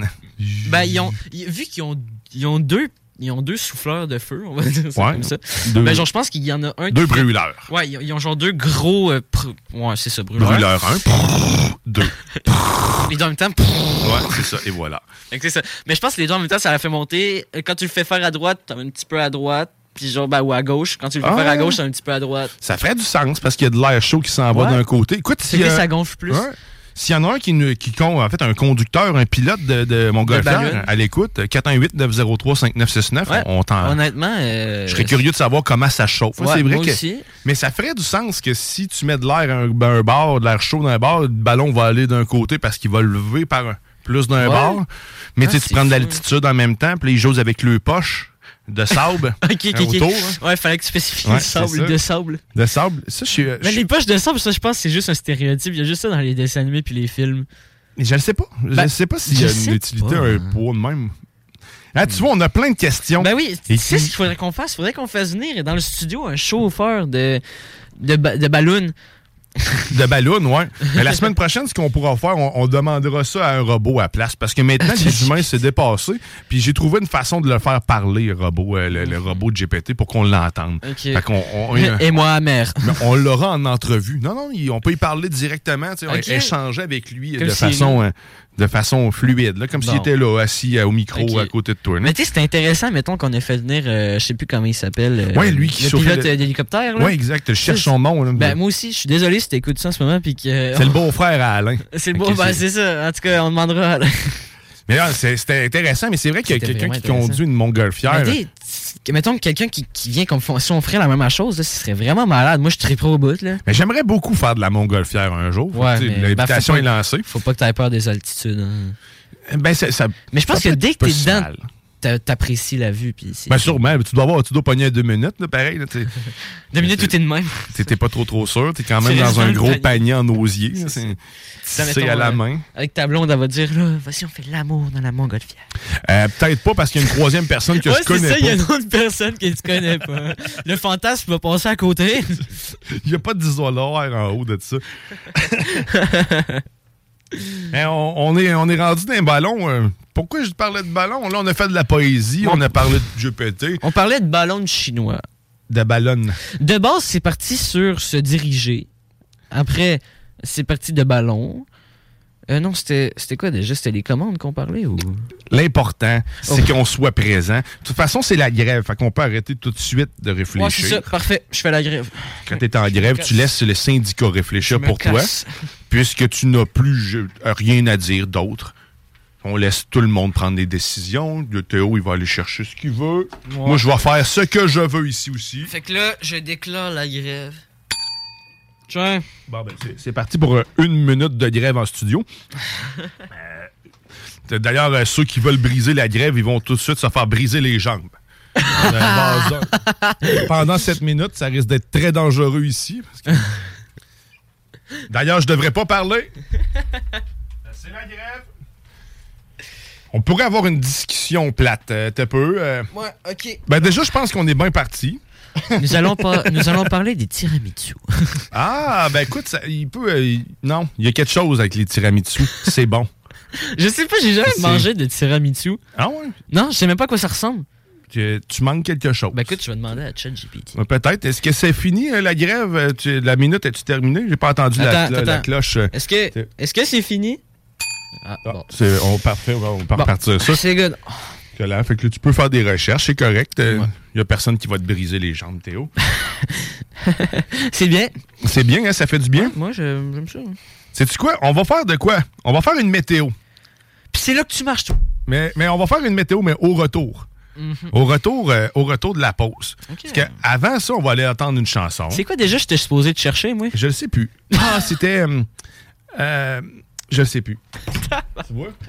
Ben, ils ont, vu qu'ils ont, ils ont deux, ils ont deux souffleurs de feu, on va dire ça Ouais. comme ça. Deux- Ben, genre, je pense qu'il y en a un qui Deux fait- brûleurs. Ouais, ils ont, ils ont genre deux gros, euh, pr- ouais, c'est ça, brûleurs. Brûleur 1, deux. Les deux en même temps, Ouais, c'est ça. Et voilà. Ça. Mais je pense que les deux en même temps, ça la fait monter. Euh, Quand tu le fais faire à droite, t'as un petit peu à droite. Puis genre, ben, ou à gauche. Quand tu le fais Ah. faire à gauche, t'as un petit peu à droite. Ça ferait du sens parce qu'il y a de l'air chaud qui s'en va d'un côté. Écoute, C'est si, que euh, ça gonfle plus. Ouais. S'il y en a un qui, qui en fait, un conducteur, un pilote de, de mon ballon. golfeur à l'écoute, 418-903-5969, Ouais. on t'en. Honnêtement, euh, Je serais curieux de savoir comment ça chauffe. Ouais, c'est vrai moi que. aussi. Mais ça ferait du sens que si tu mets de l'air à un, ben, un bar, de l'air chaud dans un bar, le ballon va aller d'un côté parce qu'il va lever par un- plus d'un Ouais. bar. Mais Ah, tu sais, tu c'est prends de l'altitude en même temps, puis là, ils jouent avec le poche de sable. Ok, ok, hein, autour, hein. Ouais, fallait que tu spécifies Ouais, sable, de sable. De sable. Ça, je suis. euh, Mais je- les poches de sable, ça, je pense que c'est juste un stéréotype. Il y a juste ça dans les dessins animés puis les films. Je ne sais pas. Je Ben, ne sais pas s'il y a une utilité, pas. un poids de même. Ah, tu vois, on a plein de questions. Ben oui, tu sais ce qu'il faudrait qu'on fasse? Il faudrait qu'on fasse venir dans le studio un chauffeur de, de, ba- de ballon. De ballon, ouais. Mais la semaine prochaine, ce qu'on pourra faire, on, on demandera ça à un robot à place. Parce que maintenant, les humains s'est dépassé. Puis j'ai trouvé une façon de le faire parler, le robot, euh, le, le robot de GPT, pour qu'on l'entende. Et moi, mère. Mais on l'aura en entrevue. Non, non, on peut y parler directement, tu sais, Ok. échanger avec lui Comme de façon, euh, de façon fluide, là, comme s'il était là, assis euh, au micro à côté de toi. là. Mais tu sais, c'est intéressant, mettons qu'on a fait venir, euh, je sais plus comment il s'appelle. euh, Ouais, lui qui Le pilote le- d'hélicoptère. Ouais, exact. Je cherche son nom. là. Ben, moi aussi, je suis désolé si t'écoutes ça en ce moment. puis que c'est le beau-frère à Alain. C'est le beau, ben, c'est- ça. En tout cas, on demandera. à Alain. Mais là, c'est- c'était intéressant, mais c'est vrai qu'il y a quelqu'un qui conduit une montgolfière. Tu mettons que quelqu'un qui, qui vient comme si on ferait la même chose, là, ce serait vraiment malade. Moi, je suis très pro au bout, là. Mais j'aimerais beaucoup faire de la montgolfière un jour. Ouais, Tu L'invitation ben, est lancée. Faut pas que t'aies peur des altitudes. hein. Ben, ça, Mais je pense que dès que t'es peu dedans, t'apprécies la vue. Puis Ben sûrement, mais tu dois avoir, tu dois pogner à deux minutes, là, pareil. Là. Deux minutes, tout est de même. T'es pas trop trop sûr, t'es quand même dans un gros panier. panier en osier. C'est à la euh, main. Avec ta blonde, elle va dire, là, vas-y, on fait l'amour dans la montgolfière. Euh, Peut-être pas parce qu'il y a une troisième personne que ouais, je connais c'est ça, il y a pas. une autre personne que tu connais pas. Le fantasme va passer à côté. Il n'y a pas d'isoloir en haut de ça. Hein, on, on est, on est rendu d'un ballon. euh, pourquoi je parlais de ballon? Là, on a fait de la poésie, on a parlé de GPT. On parlait de ballon chinois. De ballon. De base, c'est parti sur se diriger. Après, c'est parti de ballon. Euh, non, c'était quoi déjà? C'était les commandes qu'on parlait ou... L'important, c'est qu'on soit présent. De toute façon, c'est la grève. Fait qu'on peut arrêter tout de suite de Ouais, c'est réfléchir. ça. Parfait. Je fais la grève. Quand tu es en grève, tu laisses le syndicat réfléchir pour toi, puisque tu n'as plus rien à dire d'autre. On laisse tout le monde prendre des décisions. Le Théo, il va aller chercher ce qu'il veut. Moi, je vais faire ce que je veux ici aussi. Fait que là, je déclare la grève. Tiens. Bon, ben, c'est- parti pour euh, une minute de grève en studio. Euh, D'ailleurs, euh, ceux qui veulent briser la grève, ils vont tout de suite se faire briser les jambes. Pendant cette minute, ça risque d'être très dangereux ici. que- D'ailleurs, je devrais pas parler. C'est la grève. On pourrait avoir une discussion plate. euh, T'as peu. euh. Ouais, ok. Ben déjà, je pense qu'on est bien parti. Nous allons, pas, nous allons parler des tiramisu. Ah, ben écoute, ça- il peut. euh, il- non, il y a quelque chose avec les tiramisu. C'est bon. Je sais pas, j'ai jamais mangé de tiramisu. Ah ouais? Non, je sais même pas à quoi ça ressemble. Tu, tu manques quelque chose. Ben écoute, je vais demander à ChatGPT. Ouais, Peut-être. Est-ce que c'est fini, euh, la grève? Tu- la minute, est-tu terminée? J'ai pas entendu la, Attends, clo- la attends. cloche. Est-ce que est-ce que c'est fini? Ah, bon. C'est- on parfait, on va Bon. repartir ça. C'est good. Que là, fait que là, tu peux faire des recherches, c'est correct. Il y a personne qui va te briser les jambes, Théo. C'est bien. c'est bien, hein? Ça fait du bien? Moi, je- j'aime ça. Sais-tu quoi? On va faire de quoi? On va faire une météo. Puis c'est là que tu marches, toi. Mais, mais on va faire une météo, mais au retour. Mhm. Au retour, euh, au retour de la pause. Parce qu'avant ça, on va aller entendre une chanson. C'est quoi déjà, j'étais supposé te chercher, moi? Je le sais plus. Ah, c'était. euh, euh, je le sais plus. tu vois?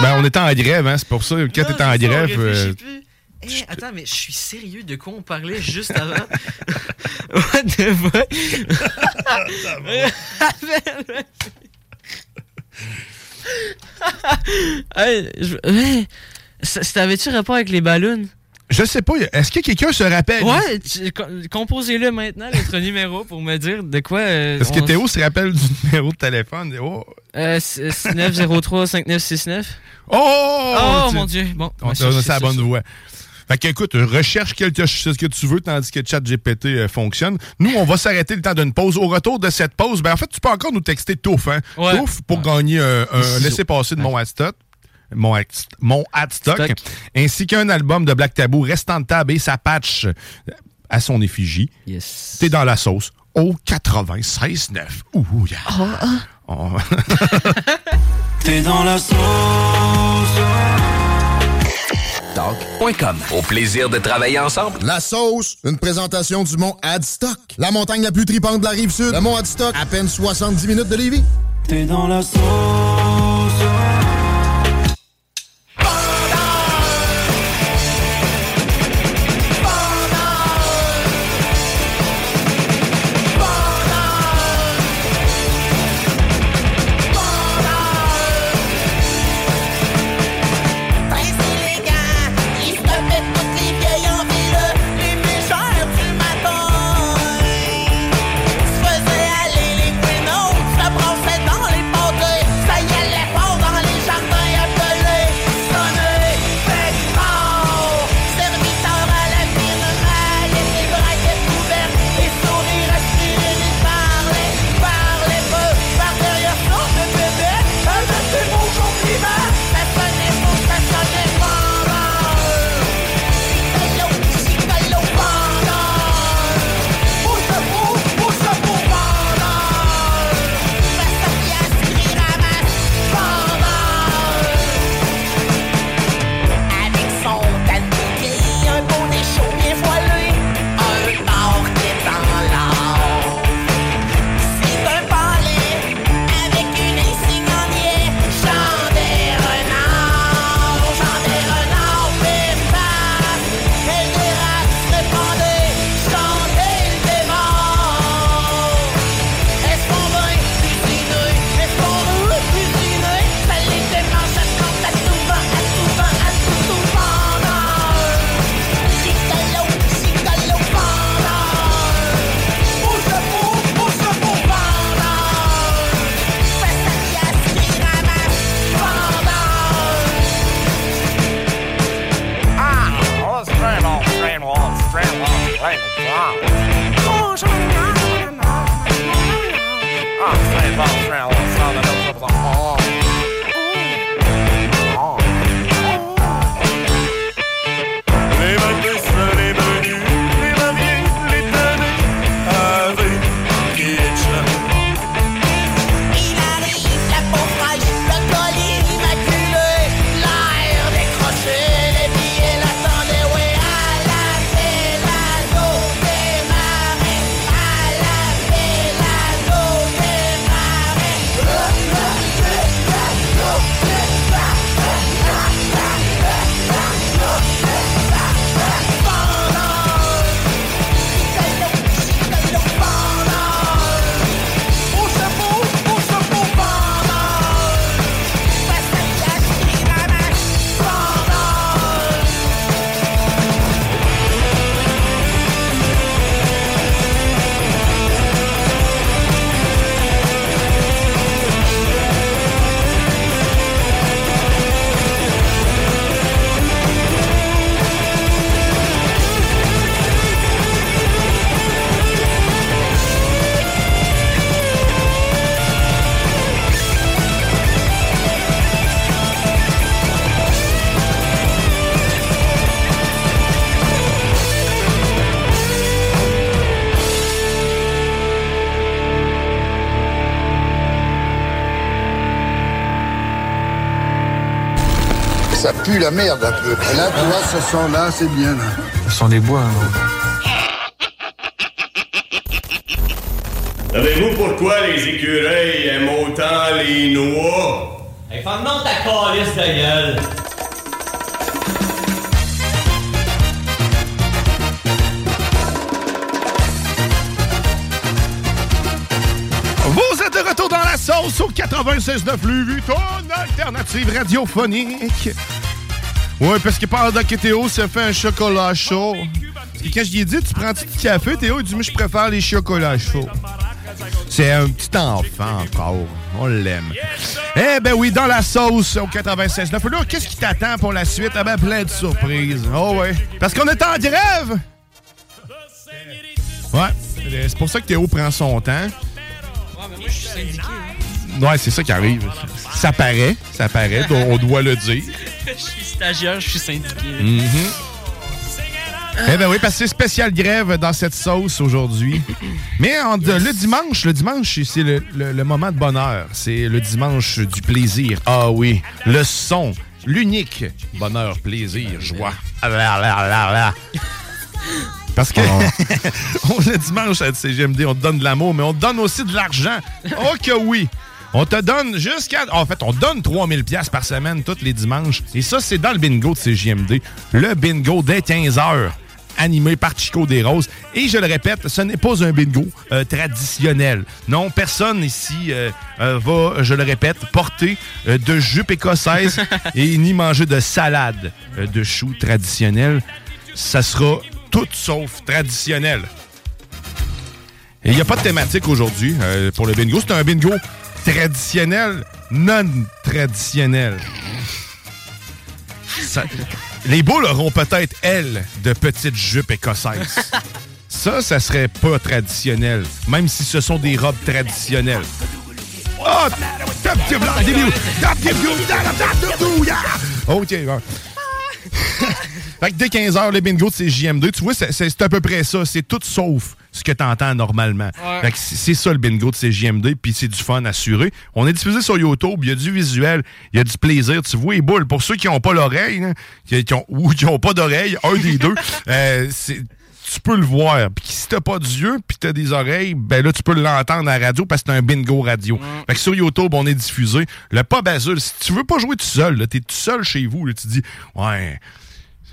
Ben, on était en grève, hein, c'est pour ça. Quand t'étais en grève. euh, plus. Eh, attends, mais je suis sérieux de quoi on parlait juste avant? What the fuck? hey, je... hey, ça- ça avait-tu rapport avec les ballons? Je sais pas, est-ce que quelqu'un se rappelle? Ouais, composez-le maintenant, notre numéro, pour me dire de quoi. euh, Est-ce que Théo se rappelle du numéro de téléphone? Oh! Euh, 903-5969. Oh! Oh, Tu- mon Dieu. Bon, On ouais, a ça, c'est la bonne voix. Fait que, écoute, recherche quelque chose que tu veux tandis que ChatGPT euh, fonctionne. Nous, on va s'arrêter le temps d'une pause. Au retour de cette pause, ben, en fait, tu peux encore nous texter Touf, hein? Ouais. Touf pour gagner euh, un laissez-passer de mon Adstock. Mon, mon Adstock, Stock. ainsi qu'un album de Black Tabou restant de table et sa patch à son effigie. Yes. T'es dans la sauce au 96.9. Ouh, yeah. Oh. T'es dans la sauce. Talk.com. Au plaisir de travailler ensemble. La sauce, une présentation du mont Adstock. La montagne la plus tripante de la rive sud. Le mont Adstock, à peine 70 minutes de Lévis. T'es dans la sauce. Pue la merde un peu. Et là, tu vois, ça sent là, c'est bien. Là. Ce sont des bois. Savez-vous pourquoi les écureuils aiment autant les noix? Hey, ferme-donc ta calice de gueule. Vous êtes de retour dans la sauce au 96.9 Louis ton alternative radiophonique. Ouais, parce que pendant que Théo se fait un chocolat chaud. Et quand je lui ai dit, tu prends-tu du café, Théo, il dit, mais je préfère les chocolats chauds. C'est un petit enfant encore. On l'aime. Eh ben oui, dans la sauce au 96.9. Là, qu'est-ce qui t'attend pour la suite? Ah ben, plein de surprises. Oh ouais. Parce qu'on est en grève! Ouais. C'est pour ça que Théo prend son temps. Ouais, mais moi, je suis syndiqué. Ouais, c'est ça qui arrive. Ça paraît, ça paraît, on doit le dire. je suis stagiaire, je suis syndiqué. Mhm. Eh ben oui, parce que c'est spécial grève dans cette sauce aujourd'hui. Mais en- le dimanche, le dimanche, c'est le, le- le moment de bonheur. C'est le dimanche du plaisir. Ah oui, le son, l'unique bonheur, plaisir, joie. Ah là là là là. Parce que on, le dimanche à CGMD, on te donne de l'amour, mais on te donne aussi de l'argent. Oh que oui! On te donne jusqu'à... En fait, on donne 3000 pièces par semaine tous les dimanches. Et ça, c'est dans le bingo de CGMD. Le bingo dès 15 heures animé par Chico des Roses. Et je le répète, ce n'est pas un bingo euh, traditionnel. Non, personne ici euh, euh, va, je le répète, porter de jupe écossaise et ni manger de salade de choux traditionnelle. Ça sera tout sauf traditionnel. Il n'y a pas de thématique aujourd'hui pour le bingo. C'est un bingo traditionnel, non traditionnel. Ça- les boules auront peut-être, elles, de petites jupes écossaises. Ça, ça serait pas traditionnel, même si ce sont des robes traditionnelles. Oh! OK. Fait que dès 15h, le bingo de CJM2, tu vois, c'est- à peu près ça. C'est tout sauf ce que tu entends normalement. Ouais. Fait que c'est ça le bingo de CJM2, puis c'est du fun assuré. On est diffusé sur YouTube, il y a du visuel, il y a du plaisir. Tu vois les boules. Pour ceux qui n'ont pas l'oreille, qui ont, ou qui n'ont pas d'oreille, un des deux, euh, c'est tu peux le voir. Puis si t'as pas d'yeux, puis t'as des oreilles, ben là, tu peux l'entendre à la radio parce que c'est un bingo radio. Fait que sur YouTube, on est diffusé. Le pub azul, si tu veux pas jouer tout seul, là, t'es tout seul chez vous, là, tu dis, ouais,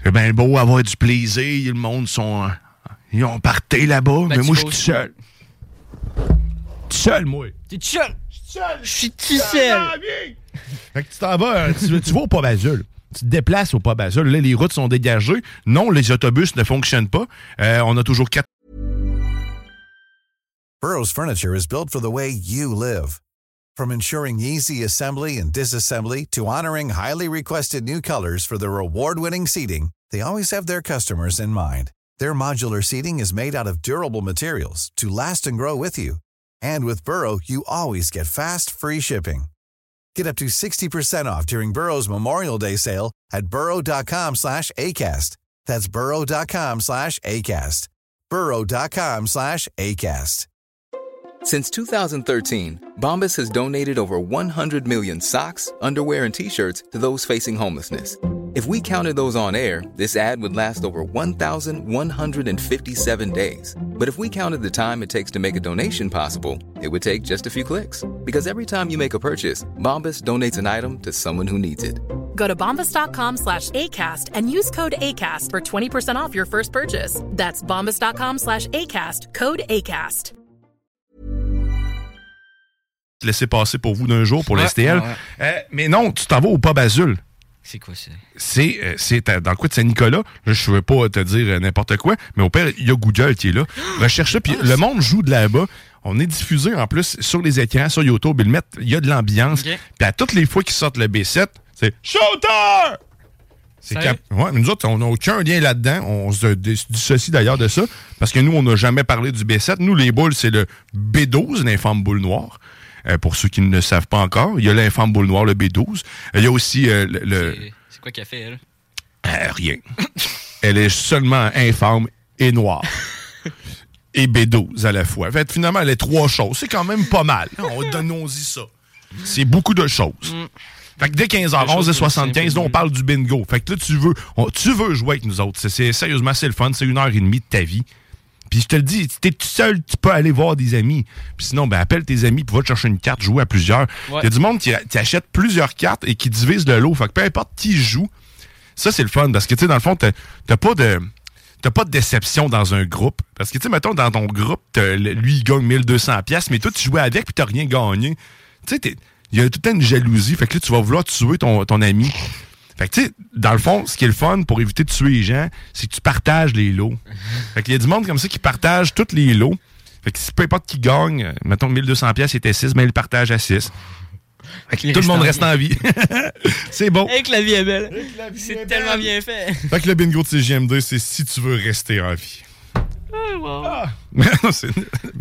c'est bien beau avoir du plaisir, le monde sont... euh, ils ont parté là-bas, Ben, mais moi, je suis tout seul. Tout seul, moi. T'es tout seul? Je suis tout seul. Fait que tu t'en vas, euh, tu, tu vas au pub azul? Tu te déplaces au pub azul. Là, les routes sont dégagées. Non, les autobus ne fonctionnent pas. Euh, on a toujours quatre Burrow's furniture is built for the way you live. From ensuring easy assembly and disassembly to honoring highly requested new colors for their award-winning seating, they always have their customers in mind. Their modular seating is made out of durable materials to last and grow with you. And with Burrow, you always get fast, free shipping. Get up to 60% off during Burrow's Memorial Day sale at burrow.com slash ACAST. That's burrow.com slash ACAST. burrow.com slash ACAST. Since 2013, Bombas has donated over 100 million socks, underwear, and t-shirts to those facing homelessness. If we counted those on air, this ad would last over 1,157 days. But if we counted the time it takes to make a donation possible, it would take just a few clicks. Because every time you make a purchase, Bombas donates an item to someone who needs it. Go to bombas.com slash ACAST and use code ACAST for 20% off your first purchase. That's bombas.com slash ACAST, code ACAST. laisser passer pour vous d'un jour pour Ouais, le STL. ouais, ouais. Euh, mais non, tu t'en vas au pub azul. C'est quoi ça? C'est euh, c'est à- dans le coin de Saint-Nicolas. Je ne veux pas te dire euh, n'importe quoi, mais au père, il y a Google qui est là. Recherche ça, puis le monde joue de là-bas. On est diffusé en plus sur les écrans, sur YouTube. Ils le mettent, il y a de l'ambiance. Puis à toutes les fois qu'ils sortent le B7, c'est Shooter! C'est cap- ouais, nous autres, on n'a aucun lien là-dedans. On se dissocie d'ailleurs de ça. Parce que nous, on n'a jamais parlé du B7. Nous, les boules, c'est le B12, l'infâme boule noire. Euh, pour ceux qui ne le savent pas encore, il y a l'infâme boule noire, le B12. Euh, Il y a aussi euh, le- C'est- quoi qu'elle fait, elle? euh, rien. Elle est seulement infâme et noire. et B12 à la fois. En fait, finalement, elle est trois choses. C'est quand même pas mal. On Donnons-y ça. C'est beaucoup de choses. Fait que dès 15h11 et 75, là, on parle du bingo. Fait que là, tu veux, on- tu veux jouer avec nous autres. C'est- C'est sérieusement, c'est le fun. C'est une heure et demie de ta vie. Puis je te le dis, si t'es tout seul, tu peux aller voir des amis. Puis sinon, ben appelle tes amis, puis va te chercher une carte, jouer à plusieurs. Il Ouais. y a du monde qui, qui achète plusieurs cartes et qui divise le lot. Fait que peu importe qui joue, ça c'est le fun parce que tu sais, dans le fond, t'as pas de. T'as pas de déception dans un groupe. Parce que, tu sais, mettons, dans ton groupe, lui, il gagne 1200 pièces mais toi, tu jouais avec puis t'as rien gagné. Tu sais, il y a tout le temps une jalousie. Fait que là, tu vas vouloir tuer ton, ton ami. Fait que, tu sais, dans le fond, ce qui est le fun pour éviter de tuer les gens, c'est que tu partages les lots. Fait qu'il y a du monde comme ça qui partage tous les lots. Fait que si peu importe qui gagne, mettons 1200 pièces était 6, mais il partage à 6. Fait que Il tout le monde reste en vie. c'est bon. Et que la vie est belle. C'est tellement bien fait. Fait que le bingo de CGM2, c'est si tu veux rester en vie. Mais, non, c'est-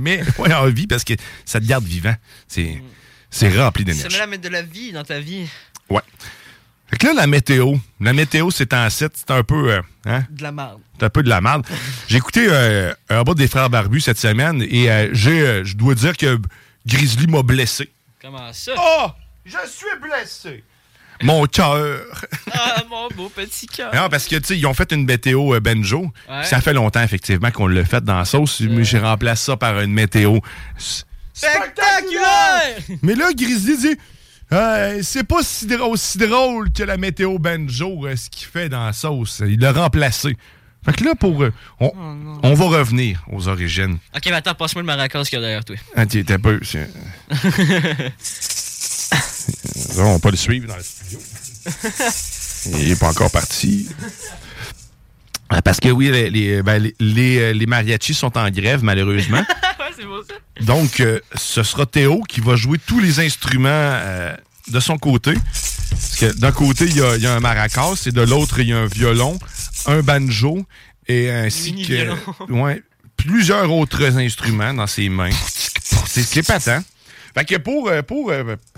mais ouais, en vie, parce que ça te garde vivant. C'est c'est rempli Ça d'énergie. met la mettre de la vie dans ta vie. Ouais. Fait que là, la météo. La météo, c'est en 7. C'est un peu. euh, hein? De la merde. C'est un peu de la merde. J'ai écouté euh, un bas des frères barbus cette semaine et euh, j'ai, euh, je dois dire que Grizzly m'a blessé. Comment ça? Oh! Je suis blessé! Mon cœur! Ah, mon beau petit cœur. Non, parce que, tu sais, ils ont fait une météo euh, Benjo. Ouais. Ça fait longtemps, effectivement, qu'on l'a fait dans la sauce, mais j'ai remplacé ça par une météo. Spectaculaire! Mais là, Grizzly dit Euh, c'est pas si drôle, aussi drôle que la météo Benjo, euh, ce qu'il fait dans la sauce. Il l'a remplacé. Fait que là, pour. euh, on, on va revenir aux origines. Ok, mais attends, passe-moi le maracas qu'il y a derrière toi. Ah, t'es t'es peu. c'est- On va pas le suivre dans le studio. Il est pas encore parti. Ah, Parce que oui, les, les, ben, les, les, euh, les mariachis sont en grève, malheureusement. ouais, c'est beau ça. Donc, euh, ce sera Théo qui va jouer tous les instruments euh, de son côté. Parce que d'un côté, il y a, il y a un maracas et de l'autre, il y a un violon, un banjo et ainsi que ouais, plusieurs autres instruments dans ses mains. C'est patent. Fait que pour, euh, pour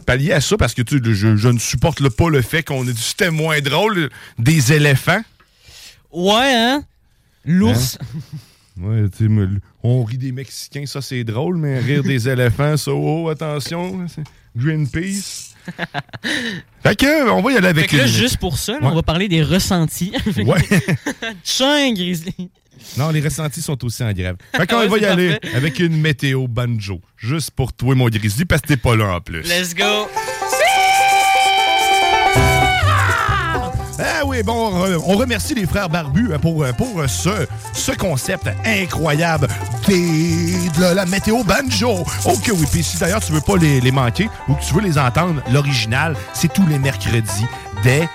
pallier à ça, parce que tu, je, je ne supporte le- pas le fait qu'on ait dit c'était moins drôle des éléphants. Ouais, hein? L'ours. Ouais, on rit des Mexicains, ça c'est drôle, mais rire des éléphants, ça, oh, attention, c'est Greenpeace. fait que, on va y aller avec Fait que là, juste pour ça, Ouais. on va parler des ressentis. Ouais. Tiens, Grizzly. Non, les ressentis sont aussi en grève. Fait qu'on Ouais, va y aller avec une météo banjo. Juste pour toi, mon grizzly, parce que t'es pas là en plus. Let's go. Bon, on re- on remercie les frères Barbus euh, pour, euh, pour euh, ce, ce concept incroyable des, de la météo banjo. Ok, oui, puis si d'ailleurs tu veux pas les, les manquer ou que tu veux les entendre, l'original, c'est tous les mercredis dès,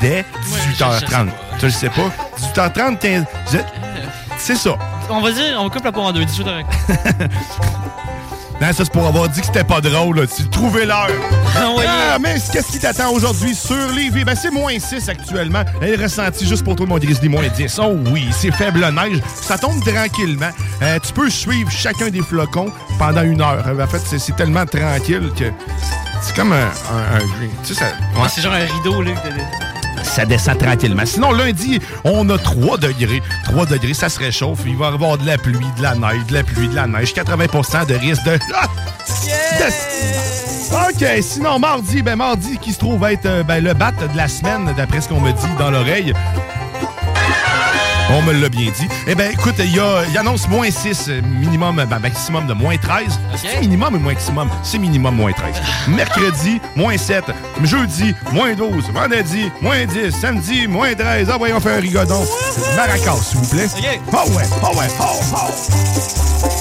dès 18h30. Tu le sais pas? 18h30, 15... je- C'est ça. On va dire, on coupe la poire en deux. 18 heures. Non, ça, c'est pour avoir dit que c'était pas drôle. Tu trouvais l'heure. Ah, mais qu'est-ce qui t'attend aujourd'hui sur les vies? Ben, c'est moins 6 actuellement. Elle est ressentie juste pour toi, mon grizzly, moins 10. Oh oui, c'est faible neige. Ça tombe tranquillement. Euh, tu peux suivre chacun des flocons pendant une heure. En fait, c'est- tellement tranquille que c'est comme un... un- un- tu sais, ça... ouais. C'est genre un rideau, là. Ça descend tranquillement. Sinon, lundi, on a 3 degrés. 3 degrés, ça se réchauffe. Il va y avoir de la pluie, de la neige, de la pluie, de la neige. 80% de risque de... Ah! De- OK, sinon, mardi, ben mardi qui se trouve être euh, ben, le bat de la semaine, d'après ce qu'on me dit dans l'oreille. On me l'a bien dit. Eh ben, écoute, il y a- il annonce moins 6, euh, minimum, ben, maximum de moins 13. C'est minimum ou maximum? C'est minimum moins 13. Mercredi, moins 7. Jeudi, moins 12. Vendredi, moins 10. Samedi, moins 13. Ah, voyons faire un rigodon. Maracas, s'il vous plaît. OK. Oh ouais, oh ouais, oh, oh.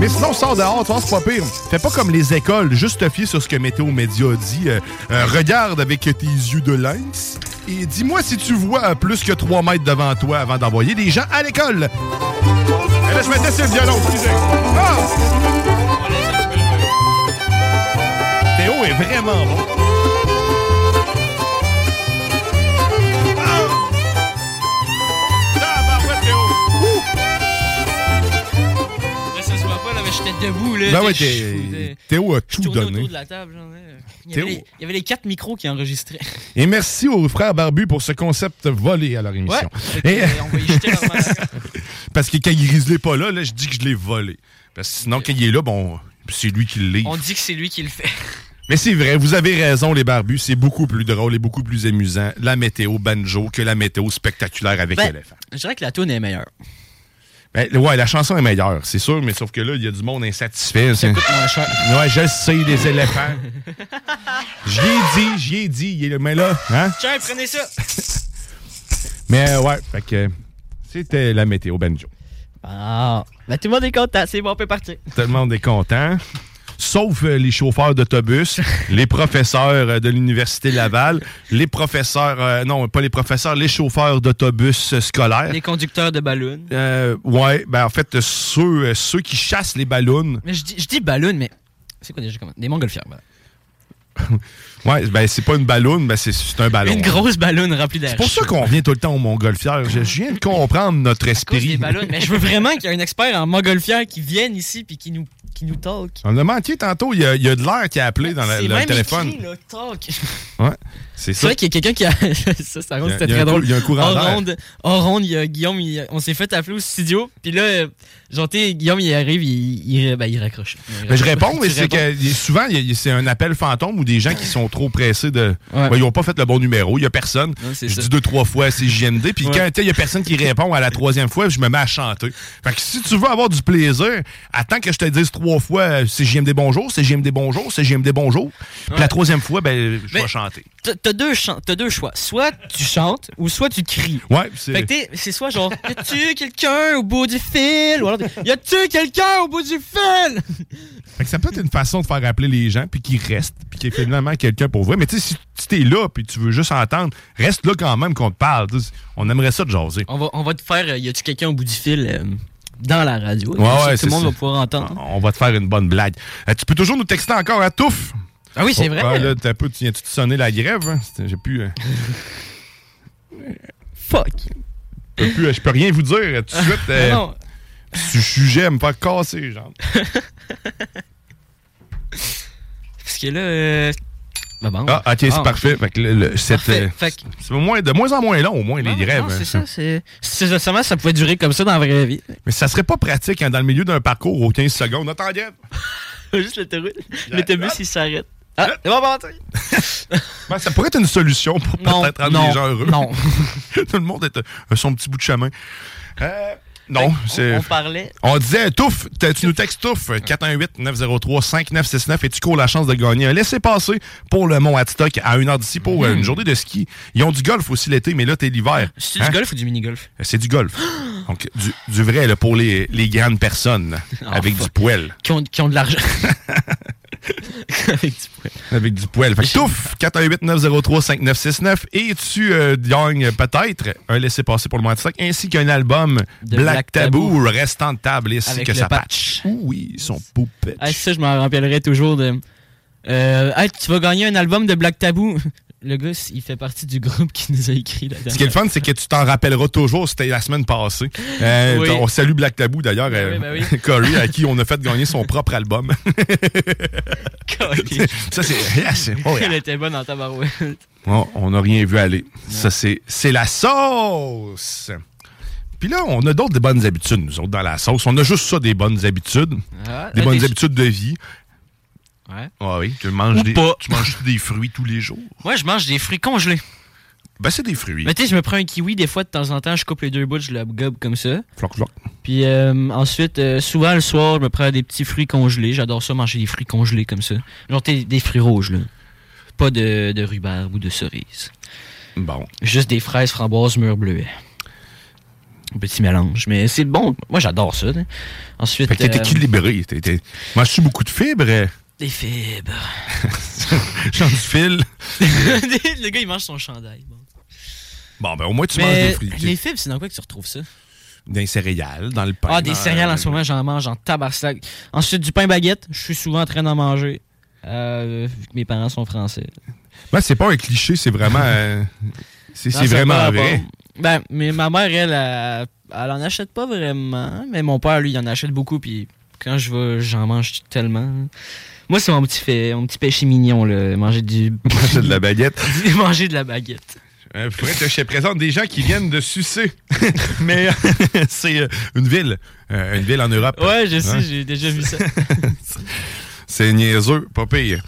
Mais sinon, sors dehors, tu vois, c'est pas pire. Fais pas comme les écoles, juste te fier sur ce que Météo Média dit. Euh, euh, regarde avec tes yeux de lynx et dis-moi si tu vois plus que 3 mètres devant toi avant d'envoyer des gens à l'école. Et là, je mettais sur le violon. Ah! Théo est vraiment bon. Debout, là. Ben ouais, t'es- Théo a tout donné. autour de la table, genre, là. Il y, Théo. avait les, il y avait les quatre micros qui enregistraient. Et merci aux frères Barbu pour ce concept volé à leur émission. Ouais. Et- on va y jeter leur. Parce que quand il Grizzly est pas là, là, je dis que je l'ai volé. Parce que sinon, quand il est là, bon, C'est lui qui le livre. On dit que c'est lui qui le fait. Mais c'est vrai, vous avez raison, les barbus. C'est beaucoup plus drôle et beaucoup plus amusant, la météo banjo, que la météo spectaculaire avec Ben, éléphant. je dirais que la tune est meilleure. Ben, ouais, la chanson est meilleure, c'est sûr, mais sauf que là, il y a du monde insatisfait. Ça coûte moins cher. Ouais, je sais, les éléphants. J'y ai dit, j'y ai dit. il est- Mais là, hein? Tiens, prenez ça. Mais euh, ouais, fait que c'était la météo banjo. Ah, ben tout le monde est content. C'est bon, on peut partir. Tout le monde est content. Sauf euh, les chauffeurs d'autobus, les professeurs euh, de l'Université Laval, les professeurs, euh, non, pas les professeurs, les chauffeurs d'autobus scolaires. Les conducteurs de ballons. Euh, ouais, ben en fait, ceux, ceux qui chassent les ballons. Mais je dis, je dis ballon, mais c'est quoi déjà comment? Des montgolfières. voilà. Ouais, ben c'est pas une ballonne, ben c'est un ballon. Une grosse ballonne remplie d'air. C'est pour ça qu'on revient tout le temps au montgolfière. Je, je viens de comprendre notre esprit. Mais je veux vraiment qu'il y ait un expert en montgolfière qui vienne ici puis qui nous, qui nous talk. On a menti tantôt, il y a, il y a de l'air qui a appelé dans la- le même téléphone. écrit, là, talk. Ouais, c'est ça. vrai qu'il y a quelqu'un qui a. ça, ça c'était très drôle. il y a un courant En ronde, en ronde, il y a Guillaume, il- on s'est fait appeler au studio. Puis là, euh, genre, Guillaume, il arrive, il, il, ben, il raccroche. Il Mais je réponds, mais c'est que il y a- souvent, il y a- c'est un appel fantôme ou des gens qui sont trop pressés de. Ouais. Ouais, ils n'ont pas fait le bon numéro, il n'y a personne. Non, je ça. dis deux, trois fois, c'est JMD. Puis Ouais. quand tu sais, il n'y a personne qui répond à la troisième fois, je me mets à chanter. Fait que si tu veux avoir du plaisir, attends que je te dise trois fois, euh, c'est JMD bonjour, c'est JMD bonjour, c'est JMD bonjour. Puis Ouais. la troisième fois, ben, je vais chanter. T'as- deux, t'as deux choix. Soit tu chantes ou soit tu cries. Ouais, c'est. Fait que t'es- c'est soit genre, y a-tu quelqu'un au bout du fil? Ou alors, y a-tu quelqu'un au bout du fil? Fait que ça peut être une façon de faire appeler les gens, puis qu'ils restent, puis qu'il y ait finalement quelqu'un pour vrai. Mais tu sais, si, si t'es là, puis tu veux juste entendre, reste là quand même qu'on te parle. Tu On aimerait ça de jaser. On va, on va te faire, euh, y a-tu quelqu'un au bout du fil euh, dans la radio? Ouais, ouais, Tout le monde ça. va pouvoir entendre. On va te faire une bonne blague. Euh, tu peux toujours nous texter encore à touffe. Ah oui, c'est vrai. Ah, là, t'as peu, tu viens-tu de sonner la grève? hein? J'ai plus. euh, Fuck. je peux plus, euh, je peux rien vous dire euh, tout de suite. euh, Ah non. Ce sujet à me faire casser, genre. Parce que là. euh, ben bon. Ah, ok, c'est Ah, parfait. Fait que le- le- cette, Parfait. euh, Fait que- c'est au moins, de moins en moins long, au moins, les grèves. non, c'est hein. ça. C'est seulement ça pouvait durer comme ça dans la vraie vie. Mais ça serait pas pratique hein, dans le milieu d'un parcours aux 15 secondes. Attends, grève. Juste l'autoroute. L'autobus, il s'arrête. Ah, c'est bon. Ben, ça pourrait être une solution pour peut-être rendre les gens heureux. non. Tout le monde est à son petit bout de chemin. Euh, non, c'est. On parlait. On disait, t'as- tu nous textes Touffe, 418-903-5969 et tu cours la chance de gagner un laissez-passer pour le Mont Hadstock à une heure d'ici pour euh, une journée de ski. Ils ont du golf aussi l'été, mais là, t'es l'hiver. C'est Hein? du golf ou du mini-golf? C'est du golf. Donc, du, du vrai là, pour les, les grandes personnes Ah, avec fuck. du poêle. Qui ont, qui ont de l'argent. Avec du poil. Avec du poêle. Fait que touffe, 418-903-5969 et tu euh, gagnes peut-être un laissez-passer pour le Hadstock ainsi qu'un album De Black, Black Tabou, Tabou. restant de table ainsi Avec que ça patch. patch. Oui, son beau patch. Ah, ça, je m'en rappellerai toujours de. Euh, hey, tu vas gagner un album de Black Tabou. Le gars, il fait partie du groupe qui nous a écrit la Ce qui est le fun, c'est que tu t'en rappelleras toujours. C'était la semaine passée. Euh, Oui. On salue Black Tabou, d'ailleurs. Ben euh, oui, ben oui. Corey, à qui on a fait gagner son propre album. ça, c'est... yes, oh, yeah. Elle était bonne en tabarouette. Oh, on n'a rien vu aller. Ça, c'est, c'est la sauce. Puis là, on a d'autres bonnes habitudes, nous autres, dans la sauce. On a juste ça, des bonnes habitudes. Ah, des euh, bonnes des- habitudes de vie. Ouais. Ah oui, tu manges, Ou des, pas. tu manges des fruits tous les jours? Moi, je mange des fruits congelés. Ben, c'est des fruits. Mais tu sais, je me prends un kiwi des fois de temps en temps, je coupe les deux bouts, je le gobe comme ça. Floc, floc. Puis euh, ensuite, euh, souvent le soir, je me prends des petits fruits congelés. J'adore ça, manger des fruits congelés comme ça. Genre t'es- des fruits rouges, là. Pas de, de rhubarbe ou de cerise. Bon. Juste des fraises, framboises, mûres bleuets. Un petit mélange. Mais c'est bon. Moi, j'adore ça. Ensuite. Fait que t'es euh, équilibré. T'es... Manges-tu beaucoup de fibres? Des fibres. Genre du fil. le gars, il mange son chandail. Bon. Bon, ben au moins, tu manges des fruits. les fibres, c'est dans quoi que tu retrouves ça? Les céréales, dans le pain. Ah, des céréales en ce moment, j'en mange en tabarnak. Ensuite, du pain baguette, je suis souvent en train d'en manger. Euh, vu que mes parents sont français. Ben, c'est pas un cliché, c'est vraiment. euh, c'est, vraiment vrai. Ben, mais ma mère, elle, elle, elle en achète pas vraiment. Mais mon père, lui, il en achète beaucoup. Puis quand je vais, j'en mange tellement. Moi, c'est mon petit, fait, mon petit péché mignon, là. Manger du. Manger de la baguette. manger de la baguette. Euh, faudrait que je te présente des gens qui viennent de sucer. Mais euh, c'est euh, une ville. euh, une ville en Europe. Ouais, je sais, Hein? j'ai déjà vu ça. C'est niaiseux, pas pire.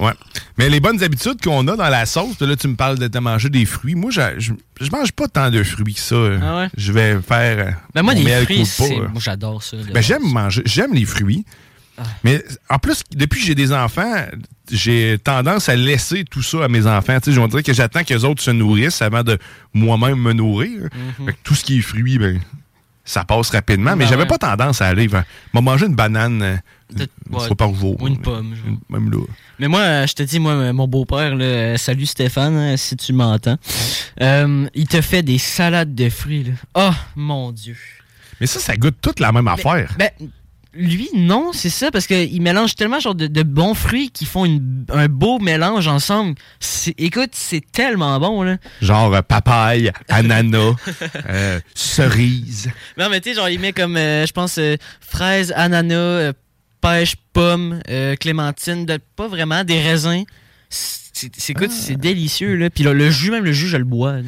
Ouais. Mais les bonnes habitudes qu'on a dans la sauce, là, tu me parles de te manger des fruits. Moi, je, mange pas tant de fruits que ça. Ah ouais? Je vais faire. Ben moi, miel fruits, pas, moi j'adore ça. Ben, j'aime manger, j'aime les fruits. Ah. Mais en plus, depuis que j'ai des enfants, j'ai tendance à laisser tout ça à mes enfants. Tu sais, je vais dire que j'attends que les autres se nourrissent avant de moi-même me nourrir. Mhm. Tout ce qui est fruits, ben, ça passe rapidement. mais Ben j'avais ouais. pas tendance à aller vers. M'a mangé une banane euh, De- une ouais, fois par jour. ou une pomme. Même là. Mais moi, euh, je te dis, moi, mon beau-père, euh, salut Stéphane, hein, si tu m'entends. Euh, il te fait des salades de fruits. Là. Oh, mon Dieu. Mais ça, ça goûte toute la même affaire. Ben, lui, non, c'est ça, parce qu'il mélange tellement genre de, de bons fruits qui font une- un beau mélange ensemble. Écoute, c'est tellement bon, là. Genre euh, papaye, ananas, euh, cerise. Non, mais tu sais, genre, il met comme, euh, je pense, euh, fraises, ananas, pêche, pomme, euh, clémentine, de- pas vraiment, des raisins. C'est, écoute, c'est délicieux, là. Puis là, le jus, même le jus, je le bois. là.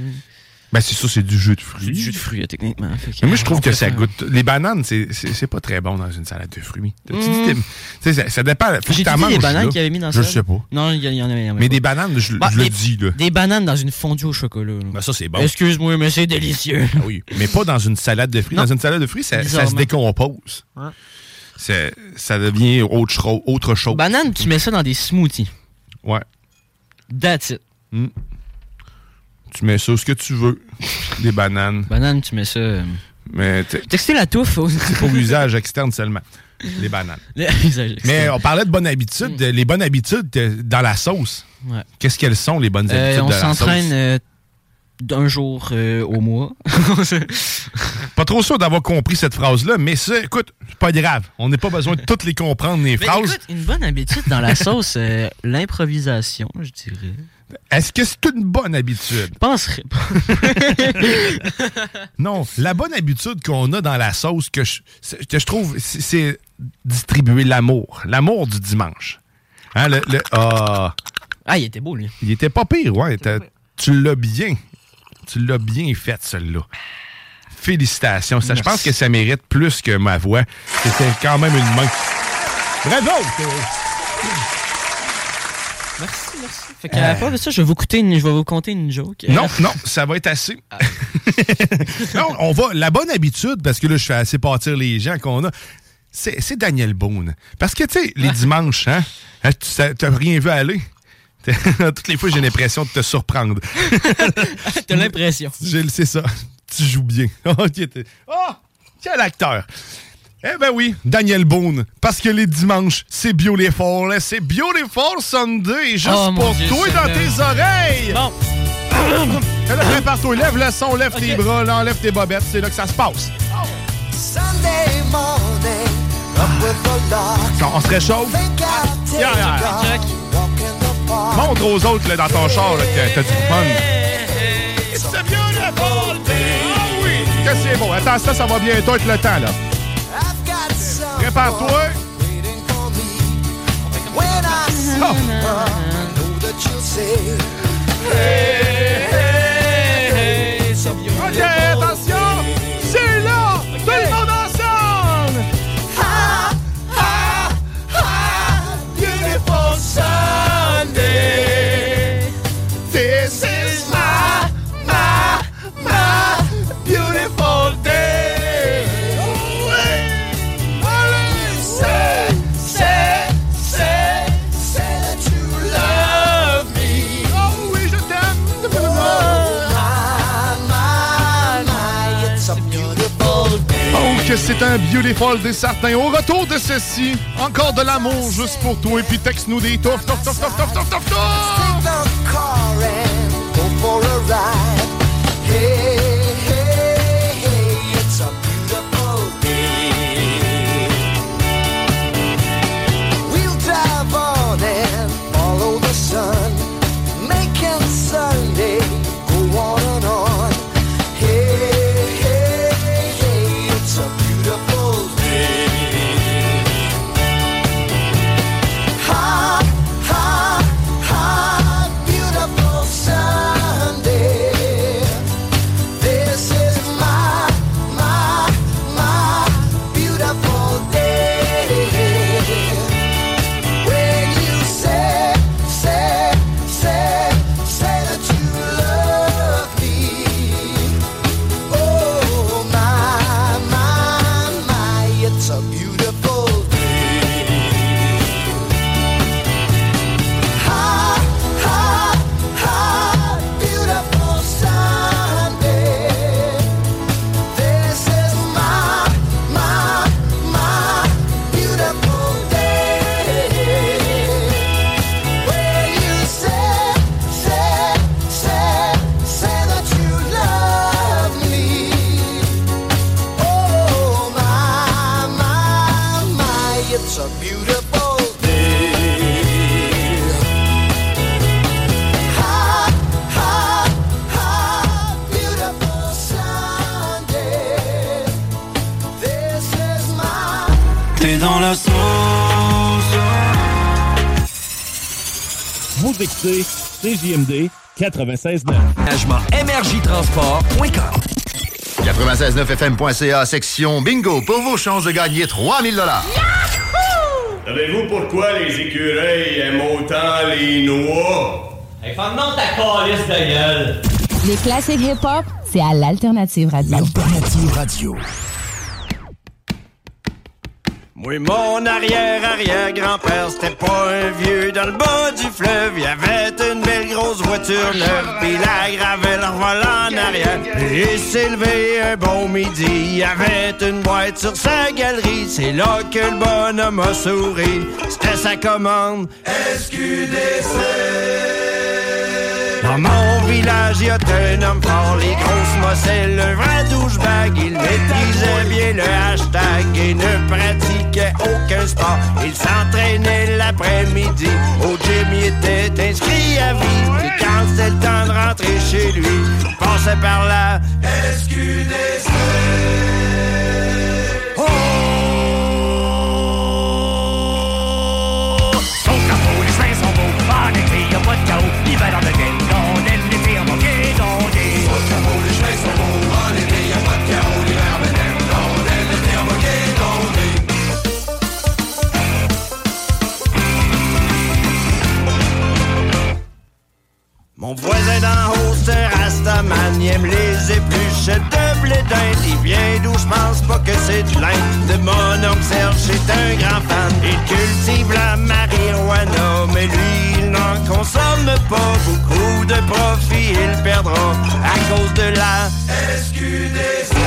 Ben, c'est ça, c'est du jus de fruits. C'est du jus de fruits, techniquement. Que- Mais moi, je trouve on que ça goûte. Les bananes, c'est- pas très bon dans une salade de fruits. Tu Mm. tu sais, ça, ça dépend. Faut que J'ai t'en dit des bananes qu'il avait mis dans Je ça. sais pas. Non, il y, en- il y en avait. il y en avait Mais pas. des bananes, je, Bah, je le dis, là. Des bananes dans une fondue au chocolat. là. Ben, ça, c'est bon. Excuse-moi, mais c'est délicieux. Ah oui. Mais pas dans une salade de fruits. Non. Dans une salade de fruits, ça, ça se décompose. Ça devient autre, cho- autre chose. Banane, tu mets ça dans des smoothies. Ouais. That's it. Mm. Tu mets ça ce que tu veux. Des bananes. Banane, tu mets ça. euh, Mais Texter la touffe. c'est pour l'usage externe seulement. Les bananes. Mais on parlait de bonnes habitudes. Les bonnes habitudes euh, dans la sauce. Ouais. Qu'est-ce qu'elles sont, les bonnes Euh, habitudes on de la sauce? s'entraîne euh, d'un jour euh, au mois. Pas trop sûr d'avoir compris cette phrase-là, mais ça, écoute, c'est pas grave. On n'a pas besoin de toutes les comprendre, les Mais phrases. écoute, une bonne habitude dans la sauce, euh, l'improvisation, je dirais. Est-ce que c'est une bonne habitude? Je penserais pas. Non, la bonne habitude qu'on a dans la sauce que je, que je trouve, c'est- c'est distribuer l'amour. L'amour du dimanche. Hein, le, le- ah, Ah, il était beau, lui. il était pas pire, ouais. Tu l'as bien. Tu l'as bien fait, celui-là. Félicitations. Ça, je pense que ça mérite plus que ma voix. C'était quand même une main. Bravo! Merci, merci. Fait qu'à la fin de ça, je vais vous coûter une, je vais vous conter une joke. Non, non, ça va être assez. non, on va. La bonne habitude, parce que là, je fais assez partir les gens qu'on a, c'est Daniel Boone. Parce que, tu sais, les dimanches, hein, hein, tu t'as rien vu aller. Toutes les fois, j'ai l'impression de te surprendre. T'as l'impression. J'ai- C'est ça. Tu joues bien. Oh, oh, quel acteur. Eh ben oui, Daniel Boone. Parce que les dimanches, c'est Beautiful. hein, C'est Beautiful Sunday. Juste Oh, pour Dieu, toi dans tes oreilles. Bon. Prépare-toi. Lève le son, lève tes bras, là, enlève tes bobettes. C'est là que ça se passe. Sunday morning, up with the. Quand on se réchauffe, Yeah, yeah. A walk, walk in the park. montre aux autres là, dans ton char là, que t'as du fun. It's a beautiful day. Ah oui, que c'est beau. Attends, ça, ça va bientôt être le temps, là. Prépare-toi. Un beautiful des certains. Au retour de ceci, encore de l'amour juste pour toi. Et puis texte-nous des toufs, toufs, toufs, toufs, toufs, toufs, toufs, Écoutez CJMD 96.9. Management MRJTransport.com 969fm.ca, section bingo, pour vos chances de gagner 3000 dollars. Savez-vous pourquoi les écureuils aiment autant les noix? Hey, ferme-donc ta calice de gueule. Les classiques hip-hop, c'est à l'Alternative Radio. Alternative Radio. Oui, mon arrière-arrière-grand-père, c'était pas un vieux dans le bas du fleuve. Il avait une belle grosse voiture neuve, puis la gravelle en en arrière. Et s'est levé un bon midi, il avait une boîte sur sa galerie. C'est là que le bonhomme a souri. C'était sa commande. Dans mon village, il y a un homme fort, les grosses mosselles, un vrai douchebag. Il maîtrisait bien le hashtag et ne pratiquait aucun sport. Il s'entraînait l'après-midi. Au gym, il était inscrit à vie. Et quand c'était le temps de rentrer chez lui, il passait par là. SQDC. Mon voisin d'en haut, Rastaman, il aime les épluchettes de blé d'Inde. Il vient d'où je pense pas que c'est de l'Inde. De mon oncle Serge, c'est un grand fan. Il cultive la marijuana, mais lui, il n'en consomme pas beaucoup de profit. Il perdra à cause de la SQDC.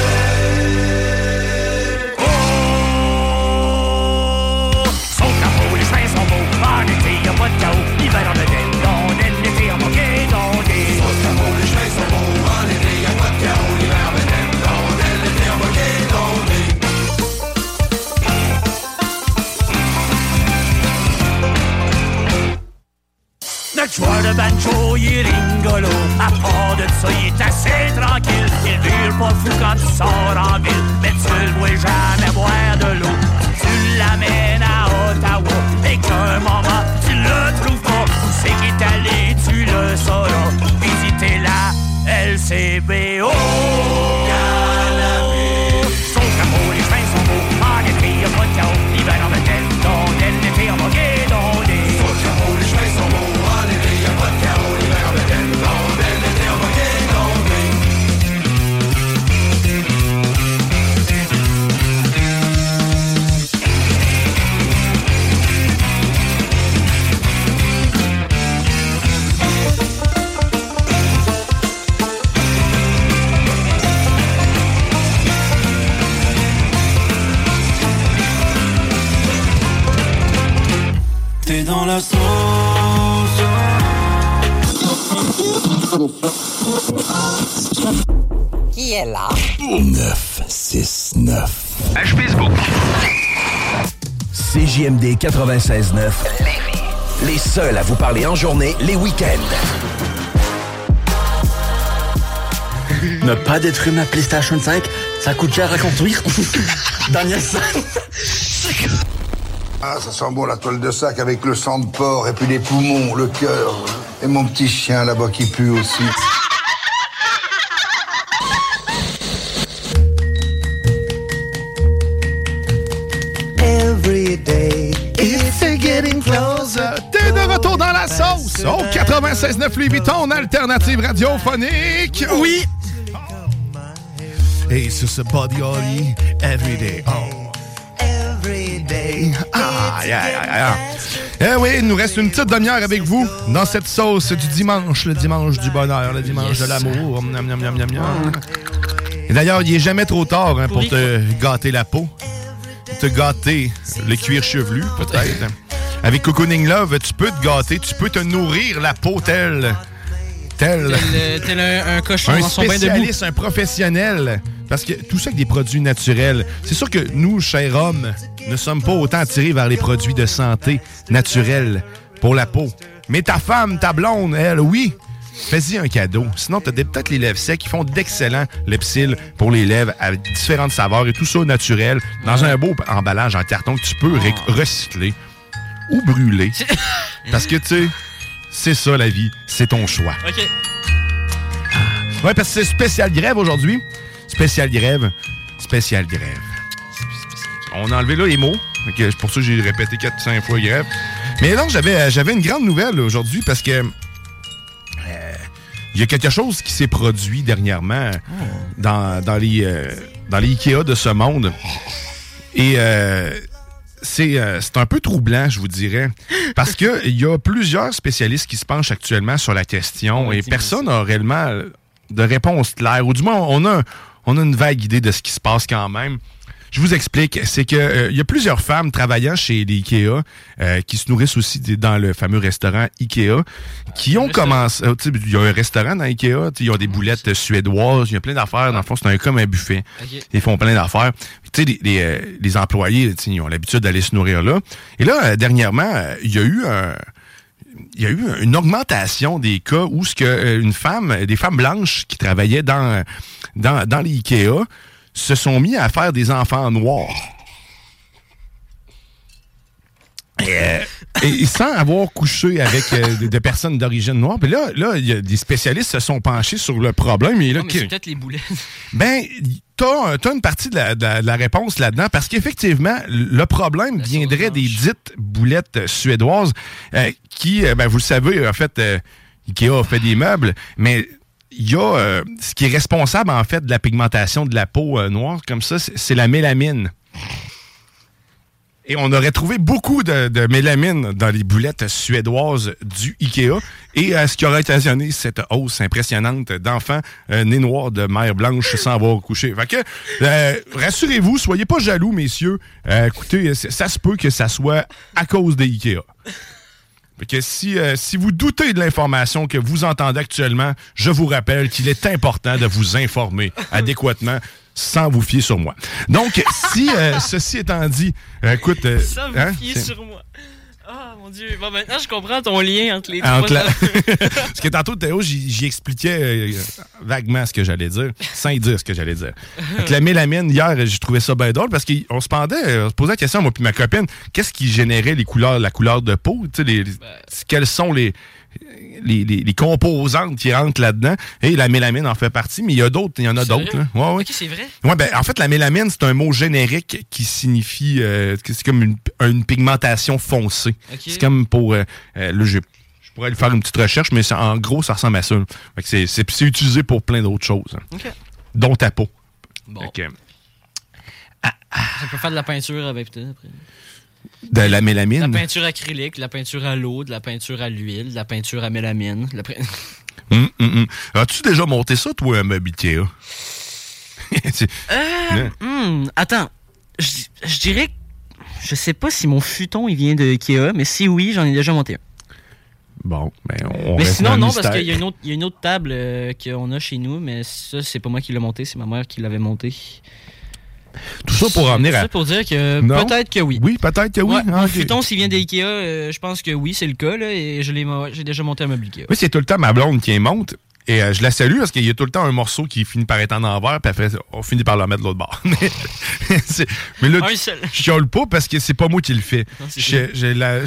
Notre joueur de banjo, il est rigolo. À part de ça, il est assez tranquille. Il vire pas fou quand tu sors en ville. Mais tu le vois jamais boire de l'eau. Tu l'amènes à Ottawa. Et qu'un moment, tu le trouves pas. Où c'est qu'il est allé, tu le sauras. Visiter la LCBO. La sauce. Qui est là? 969. Page Facebook. CJMD 96.9. Les seuls à vous parler en journée, les week-ends. Ne pas détruire ma PlayStation 5, ça coûte cher à construire. Daniel Ah, ça sent bon la toile de sac avec le sang de porc et puis les poumons, le cœur. Et mon petit chien là-bas qui pue aussi. T'es de retour dans la sauce au 96.9 Louis Vuitton, alternative radiophonique. Oui. Et sur ce body holly, every day. Oh. Every day. Yeah, yeah, yeah. Eh oui, il nous reste une petite demi-heure avec vous dans cette sauce du dimanche, le dimanche du bonheur, le dimanche de l'amour. Et d'ailleurs, il est jamais trop tard hein, pour te gâter la peau, te gâter le cuir chevelu, peut-être. Avec Cocooning Love, tu peux te gâter, tu peux te nourrir la peau telle. Tel, Tel, euh, un, un cochon un dans son bain debout. spécialiste, un professionnel. Parce que tout ça avec des produits naturels. C'est sûr que nous, chers hommes, ne sommes pas autant attirés vers les produits de santé naturels pour la peau. Mais ta femme, ta blonde, elle, oui. Fais-y un cadeau. Sinon, tu as peut-être les lèvres secs qui font d'excellents Lepsil pour les lèvres avec différentes saveurs et tout ça au naturel dans un beau emballage en carton que tu peux ré- recycler ou brûler. Parce que, tu sais, c'est ça la vie, c'est ton choix. OK. Ouais, parce que c'est spécial grève aujourd'hui. Spécial grève, spécial grève. On a enlevé là les mots. C'est pour ça que j'ai répété 4-5 fois grève. Mais non, j'avais euh, j'avais une grande nouvelle là, aujourd'hui parce que euh, il y a quelque chose qui s'est produit dernièrement dans, dans les euh, dans les Ikea de ce monde. Et euh, c'est euh, c'est un peu troublant, je vous dirais, parce que il y a plusieurs spécialistes qui se penchent actuellement sur la question et personne n'a réellement de réponse claire. Ou du moins, on a, on a une vague idée de ce qui se passe quand même. Je vous explique, c'est que euh, il y a plusieurs femmes travaillant chez les Ikea euh, qui se nourrissent aussi dans le fameux restaurant Ikea, qui ont commencé. euh, Il y a un restaurant dans Ikea, ils ont des boulettes suédoises, il y a plein d'affaires. Dans le fond, c'est un, comme un buffet. Ok. Ils font plein d'affaires. Tu sais, les, les, euh, les employés, ils ont l'habitude d'aller se nourrir là. Et là, dernièrement, il y a eu un il y a eu une augmentation des cas où ce que une femme, des femmes blanches qui travaillaient dans, dans, dans les Ikea se sont mis à faire des enfants noirs. Et, euh, et sans avoir couché avec euh, des, personnes d'origine noire. Puis là, là, y a des spécialistes se sont penchés sur le problème. Et là, mais c'est peut-être les boulettes. ben, t'as as une partie de la, de la- de la réponse là-dedans parce qu'effectivement, le problème viendrait des dites boulettes suédoises euh, qui, ben, vous le savez, en fait, euh, Ikea a fait des meubles, mais il y a euh, ce qui est responsable en fait de la pigmentation de la peau euh, noire comme ça, c'est la mélamine. Et on aurait trouvé beaucoup de, mélamine dans les boulettes suédoises du Ikea. Et euh, ce qui aurait occasionné cette hausse impressionnante d'enfants nés noirs de mère blanche sans avoir couché. Fait que, rassurez-vous, soyez pas jaloux, messieurs. Écoutez, ça se peut que ça soit à cause des Ikea. Que si, euh, si vous doutez de l'information que vous entendez actuellement, je vous rappelle qu'il est important de vous informer adéquatement sans vous fier sur moi. Donc, si euh, ceci étant dit, euh, écoute... euh, Ça vous hein, fier sur moi. Ah, mon Dieu. Bon, maintenant, je comprends ton lien entre les la- Parce que tantôt, Théo, j'y expliquais euh, vaguement ce que j'allais dire, sans dire ce que j'allais dire. Que la mélamine, hier, j'ai trouvé ça bien drôle parce qu'on se pendait, euh, on se posait la question, moi puis ma copine, qu'est-ce qui générait les couleurs, la couleur de peau? Les- les- quelles sont les, les, les- les composantes qui rentrent là-dedans? Et la mélamine en fait partie, mais il y a d'autres, il y en a d'autres. Ouais, ouais. Ok, c'est vrai. Ouais, ben, en fait, la mélamine, c'est un mot générique qui signifie euh, que c'est comme une, une pigmentation foncée. C'est comme pour. euh, euh, là, j'ai- je pourrais lui faire une petite recherche, mais en gros, ça ressemble à ça. Fait que c'est, utilisé pour plein d'autres choses, hein, Ok. dont ta peau. Bon. Fait que, Ça peut faire de la peinture avec peut-être après. De la De la mélamine. peinture acrylique, de la peinture à l'eau, de la peinture à l'huile, de la peinture à mélamine. de la pe- Hum, hum, hum. As-tu déjà monté ça, toi, un Ikea? C'est- Euh, hmm, attends, je, je dirais que je sais pas si mon futon il vient de Ikea, mais si oui, j'en ai déjà monté un. Bon, ben, on mais reste sinon, non, mystère. parce qu'il y, a une autre- il y a une autre table euh, qu'on a chez nous, mais ça, c'est pas moi qui l'ai monté, c'est ma mère qui l'avait monté. Tout ça pour en venir à. ça pour dire que peut-être que oui. Oui, peut-être que oui. Ouais, Ah, futon, s'il vient d'Ikea, euh, je pense que oui, c'est le cas, là, et j'ai déjà monté un meuble Ikea. Oui, c'est tout le temps ma blonde qui monte. Et euh, je la salue parce qu'il y a tout le temps un morceau qui finit par être en envers, puis après, on finit par le remettre de l'autre bord. mais, là, je chiale pas parce que c'est pas moi qui le fais. J'ai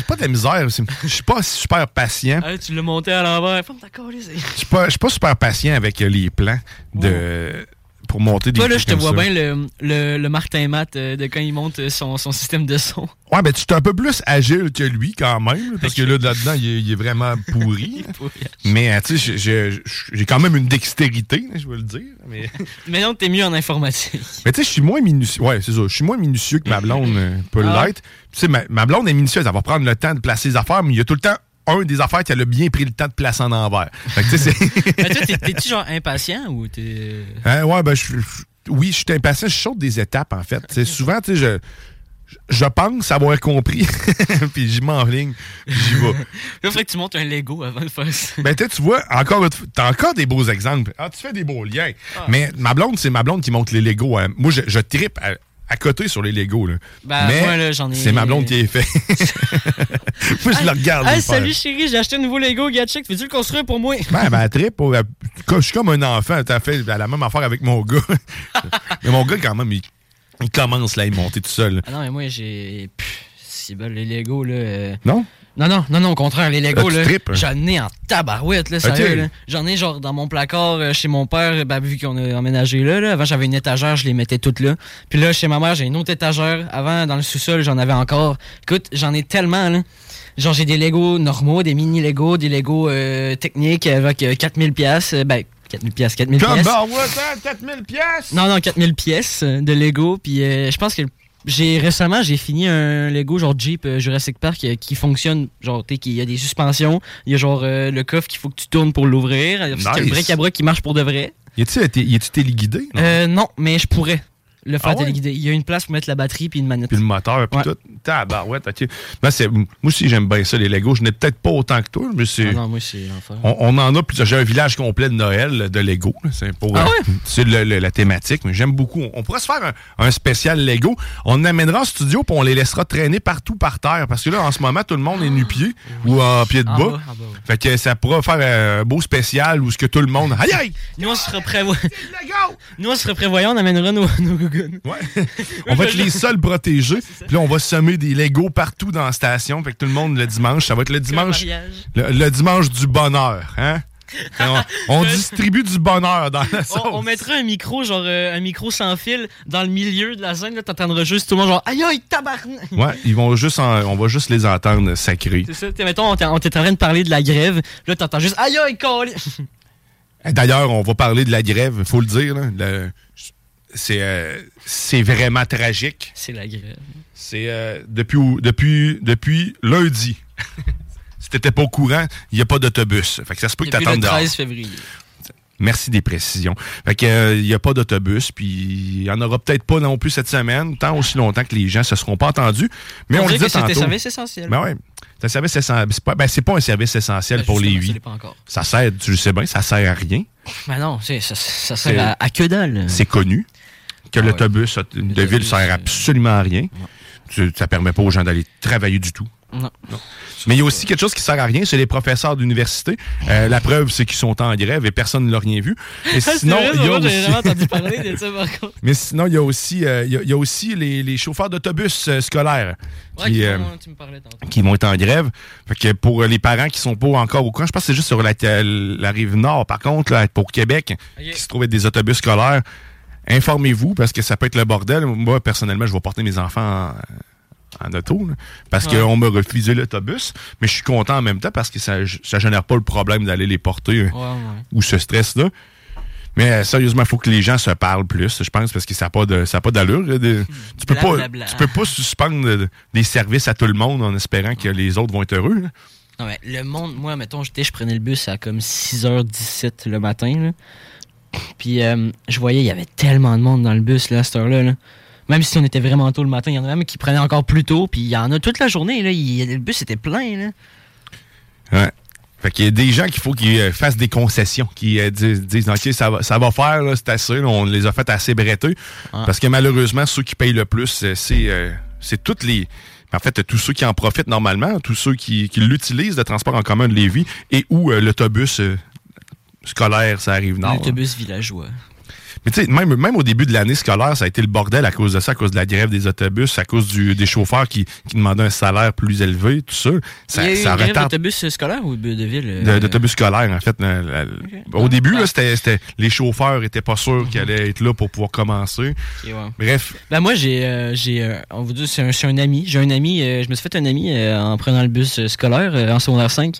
pas de la misère. Je suis pas super patient. Ah, tu l'as monté à l'envers. Je suis pas, pas super patient avec les plans de, pour monter des Toi, là, je te vois ça. bien le, le, le Martin Matt euh, de quand il monte euh, son, son système de son. Ouais, ben tu es un peu plus agile que lui quand même, parce que là, là-dedans, il, est- il est vraiment pourri. mais euh, tu sais, j'ai- quand même une dextérité, là, je veux le dire. Mais, Mais non, t'es mieux en informatique. mais tu sais, je suis moins minutieux. Ouais, c'est ça. Je suis moins minutieux que ma blonde euh, peut Ah. l'être. Tu sais, ma, ma blonde est minutieuse. Elle va prendre le temps de placer les affaires, mais il y a tout le temps un des affaires qu'elle a bien pris le temps de placer en envers. Fait que. Mais toi, t'es- t'es-tu genre impatient ou t'es. Hein, ouais, ben, je, je- oui, je suis impatient. Je saute des étapes, en fait. C'est souvent, tu sais, je, je- je pense avoir compris, puis j'y m'enligne, j'y vais. Là, il faudrait que tu montes un Lego avant de faire ça. Ben, tu sais, tu vois, encore, une fois, t'as encore des beaux exemples. Ah, tu fais des beaux liens. Ah. Mais ma blonde, c'est ma blonde qui monte les Legos. hein. Moi, je, je trippe à, à côté sur les Legos, là. Ben, Mais moi, là, j'en ai- c'est ma blonde qui est fait. moi, je regarde. Hey, le faire. salut chérie, j'ai acheté un nouveau Lego Gatchek. Veux-tu le construire pour moi? Ben, ben, elle- Je suis comme un enfant. T'as fait la même affaire avec mon gars. mais mon gars, quand même, il, il commence là, à monter tout seul. Ah non, mais moi, j'ai. C'est bon, les Lego, là. euh, Non? Non, non, non, non, au contraire, les Lego, Ah, là, hein? j'en ai en tabarouette, là, sérieux, Ok. là. J'en ai, genre, dans mon placard, euh, chez mon père, ben, vu qu'on a emménagé là, là. Avant, j'avais une étagère, je les mettais toutes là. Puis là, chez ma mère, j'ai une autre étagère. Avant, dans le sous-sol, j'en avais encore. Écoute, j'en ai tellement, là. Genre, j'ai des Lego normaux, des mini Lego, des Lego euh, techniques avec euh, 4000 pièces. Ben, 4000 pièces, 4000 Comme pièces. bah, ouais, ça, 4000 pièces. Non, non, 4000 pièces euh, de Lego. Puis euh, je pense que j'ai récemment, j'ai fini un Lego genre Jeep euh, Jurassic Park euh, qui fonctionne. Genre, tu sais, qu'il y a des suspensions. Il y a genre euh, le coffre qu'il faut que tu tournes pour l'ouvrir. Il y a le Nice. bric-à-brac qui marche pour de vrai. Y a-tu téléguidé? non? Euh, non, mais je pourrais le Ah ouais? Il y a une place pour mettre la batterie puis une manette. Puis le moteur, puis tout. Tabarouette, ok. Ben, c'est- moi aussi, j'aime bien ça, les Legos. Je n'ai peut-être pas autant que toi, mais c'est. Ah non, moi, c'est l'enfer. On, on en a plusieurs. J'ai un village complet de Noël de Lego. C'est pour Ah euh, c'est le- le- la thématique, mais j'aime beaucoup. On pourrait se faire un, un spécial Lego. On amènera en studio puis on les laissera traîner partout par terre. Parce que là, en ce moment, tout le monde est nu-pied ou en pied de En bas. en bas, ouais. Fait que ça pourra faire un beau spécial où ce que tout le monde. Aïe aïe! Nous, on sera prévoyants. Nous, on sera prévoyants, on amènera nos, nos Ouais. On va être les seuls protégés. Puis là, on va semer des Legos partout dans la station. Fait que tout le monde, le dimanche, ça va être le dimanche. Le, le dimanche du bonheur. Hein? on on distribue du bonheur dans la sauce. On, on mettra un micro, genre euh, un micro sans fil, dans le milieu de la scène. Là, t'entendras juste tout le monde, genre aïe aïe, tabarnak! Ouais, ils vont juste en- on va juste les entendre sacrés. C'est ça, t'sais, mettons, on t'est en train de parler de la grève. Là, t'entends juste aïe aïe! D'ailleurs, on va parler de la grève, faut le dire. là. Le- c'est euh, c'est vraiment tragique. C'est la grève. C'est euh, depuis, depuis, depuis lundi. si t'étais pas au courant, il n'y a pas d'autobus. Fait que ça se peut que Depuis t'attendes le dehors. 13 février. Merci des précisions. Fait que euh, il n'y a pas d'autobus, puis il n'y en aura peut-être pas non plus cette semaine, tant aussi longtemps que les gens se seront pas entendus. Mais on, On dit que c'est un service essentiel. Ben ouais. C'est un service essentiel. C'est pas, ben, c'est pas un service essentiel Ben, pour les justement, ça sert, tu le sais bien, ça sert à rien. Ben non, ça, ça sert à, à que dalle. C'est connu que Ah ouais. l'autobus de ville sert absolument à rien. Ça permet pas aux gens d'aller travailler du tout. Non. Mais il y a aussi quelque chose qui sert à rien, c'est les professeurs d'université. Euh, la preuve, c'est qu'ils sont en grève et personne ne l'a rien vu. Et sinon, il y a aussi... Mais sinon, il y a aussi, euh, il y a- il y a aussi les, les chauffeurs d'autobus euh, scolaires Ouais, qui, qui euh, vont- me qui être en grève. Fait que pour euh, les parents qui sont pas encore au courant, je pense que c'est juste sur la, la rive nord, par contre, là, pour Québec, qui se trouvent être des autobus scolaires. Informez-vous parce que ça peut être le bordel. Moi, personnellement, je vais porter mes enfants en, en auto là, parce Ouais. qu'on m'a refusé l'autobus. Mais je suis content en même temps parce que ça, ça génère pas le problème d'aller les porter euh, Ouais, ouais. ou ce stress-là. Mais euh, sérieusement, il faut que les gens se parlent plus, je pense, parce que ça n'a pas de- ça a pas d'allure. de- tu peux pas, Blablabla. tu peux pas suspendre euh, des services à tout le monde en espérant que les autres vont être heureux. là. Non, mais le monde, moi, mettons, j'étais, je prenais le bus à comme 6h17 le matin, là. Puis euh, je voyais, il y avait tellement de monde dans le bus, là, à cette heure-là, là. Même si on était vraiment tôt le matin, il y en a même qui prenaient encore plus tôt, puis il y en a toute la journée, là. il- le bus était plein, là. Ouais. Fait qu'il y a des gens qu'il faut qu'ils euh, fassent des concessions, qui euh, disent, disent, OK, ça va, ça va faire, c'est assez, là, on les a fait assez bretter. Parce que malheureusement, ceux qui payent le plus, c'est euh, toutes les. En fait, tous ceux qui en profitent normalement, tous ceux qui, qui l'utilisent, le transport en commun de Lévis, et où euh, l'autobus euh, scolaire, ça arrive nord. L'autobus villageois. Mais tu sais, même, même au début de l'année scolaire, ça a été le bordel à cause de ça, à cause de la grève des autobus, à cause du- des chauffeurs qui, qui demandaient un salaire plus élevé, tout ça. Ça, il y a eu ça une grève retarde d'autobus scolaire ou de ville? euh, d'autobus scolaires, en fait. La- la- Au début, là, c'était, c'était- les chauffeurs étaient pas sûrs qu'ils allaient être là pour pouvoir commencer. Bref, Ben moi j'ai euh, j'ai euh, on vous dit c'est un, c'est un ami, j'ai un ami, euh, je me suis fait un ami euh, en prenant le bus euh, scolaire euh, en secondaire 5.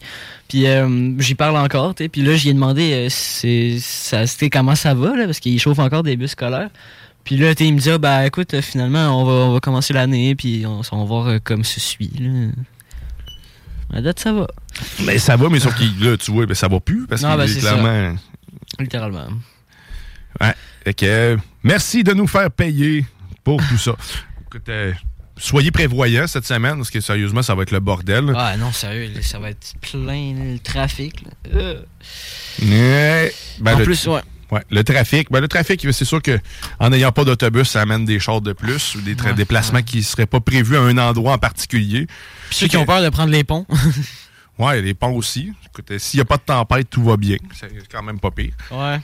Puis euh, j'y parle encore, tu sais, puis là j'y ai demandé euh, c'est ça comment ça va là? Parce qu'il chauffe encore des bus scolaires. Puis là il me dit ah, ben écoute finalement on va on va commencer l'année puis on, on va voir euh, comme ce suit là. À date ça va. mais ça va, mais sauf que là, tu vois, ben, ça va plus, parce Non, que ben, clairement... Littéralement. Ouais. Fait que, euh, merci de nous faire payer pour tout ça. Écoute, euh, soyez prévoyants cette semaine, parce que sérieusement, ça va être le bordel. Ah non sérieux, ça va être plein le trafic. Euh. Ben, En le- plus, ouais. Ouais, le trafic. Ben, le trafic, c'est sûr que en n'ayant pas d'autobus, ça amène des chars de plus ou des Ouais, déplacements qui ne seraient pas prévus à un endroit en particulier. Puis ceux qui ont peur de prendre les ponts. Ouais, les ponts aussi. Écoute, euh, s'il n'y a pas de tempête, tout va bien. C'est quand même pas pire. ouais.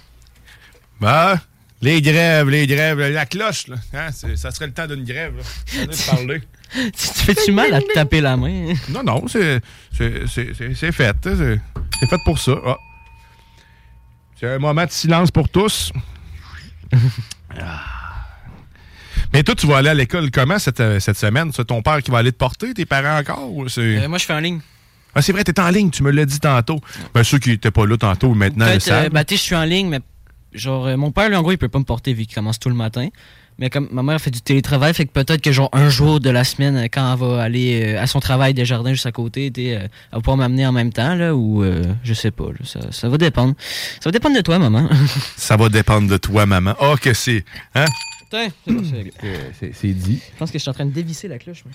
Ben, Les grèves, les grèves, la cloche, là. Hein, ça serait le temps d'une grève. Là. De parler. Tu te fais-tu mal à te taper la main? Non, non, c'est c'est- c'est- c'est- c'est fait. hein, C'est fait pour ça. Ah. C'est un moment de silence pour tous. Ah. Mais toi, tu vas aller à l'école comment cette, euh, cette semaine? C'est ton père qui va aller te porter, tes parents encore? ou Euh, moi, je fais en ligne. Ah, c'est vrai, t'es en ligne, tu me l'as dit tantôt. Ben, ceux qui n'étaient pas là tantôt, maintenant, le euh, savent. bah, tu sais, je suis en ligne, mais genre, euh, mon père, lui, en gros, il peut pas me porter vu qu'il commence tout le matin. Mais comme ma mère fait du télétravail, fait que peut-être que genre un jour de la semaine, euh, quand elle va aller euh, à son travail des jardins juste à côté, elle va pouvoir m'amener en même temps, là, ou euh, je sais pas, là, ça, ça va dépendre. Ça va dépendre de toi, maman. Ça va dépendre de toi, maman. Ah, que c'est. Hein? C'est dit. Je pense que je suis en train de dévisser la cloche. moi.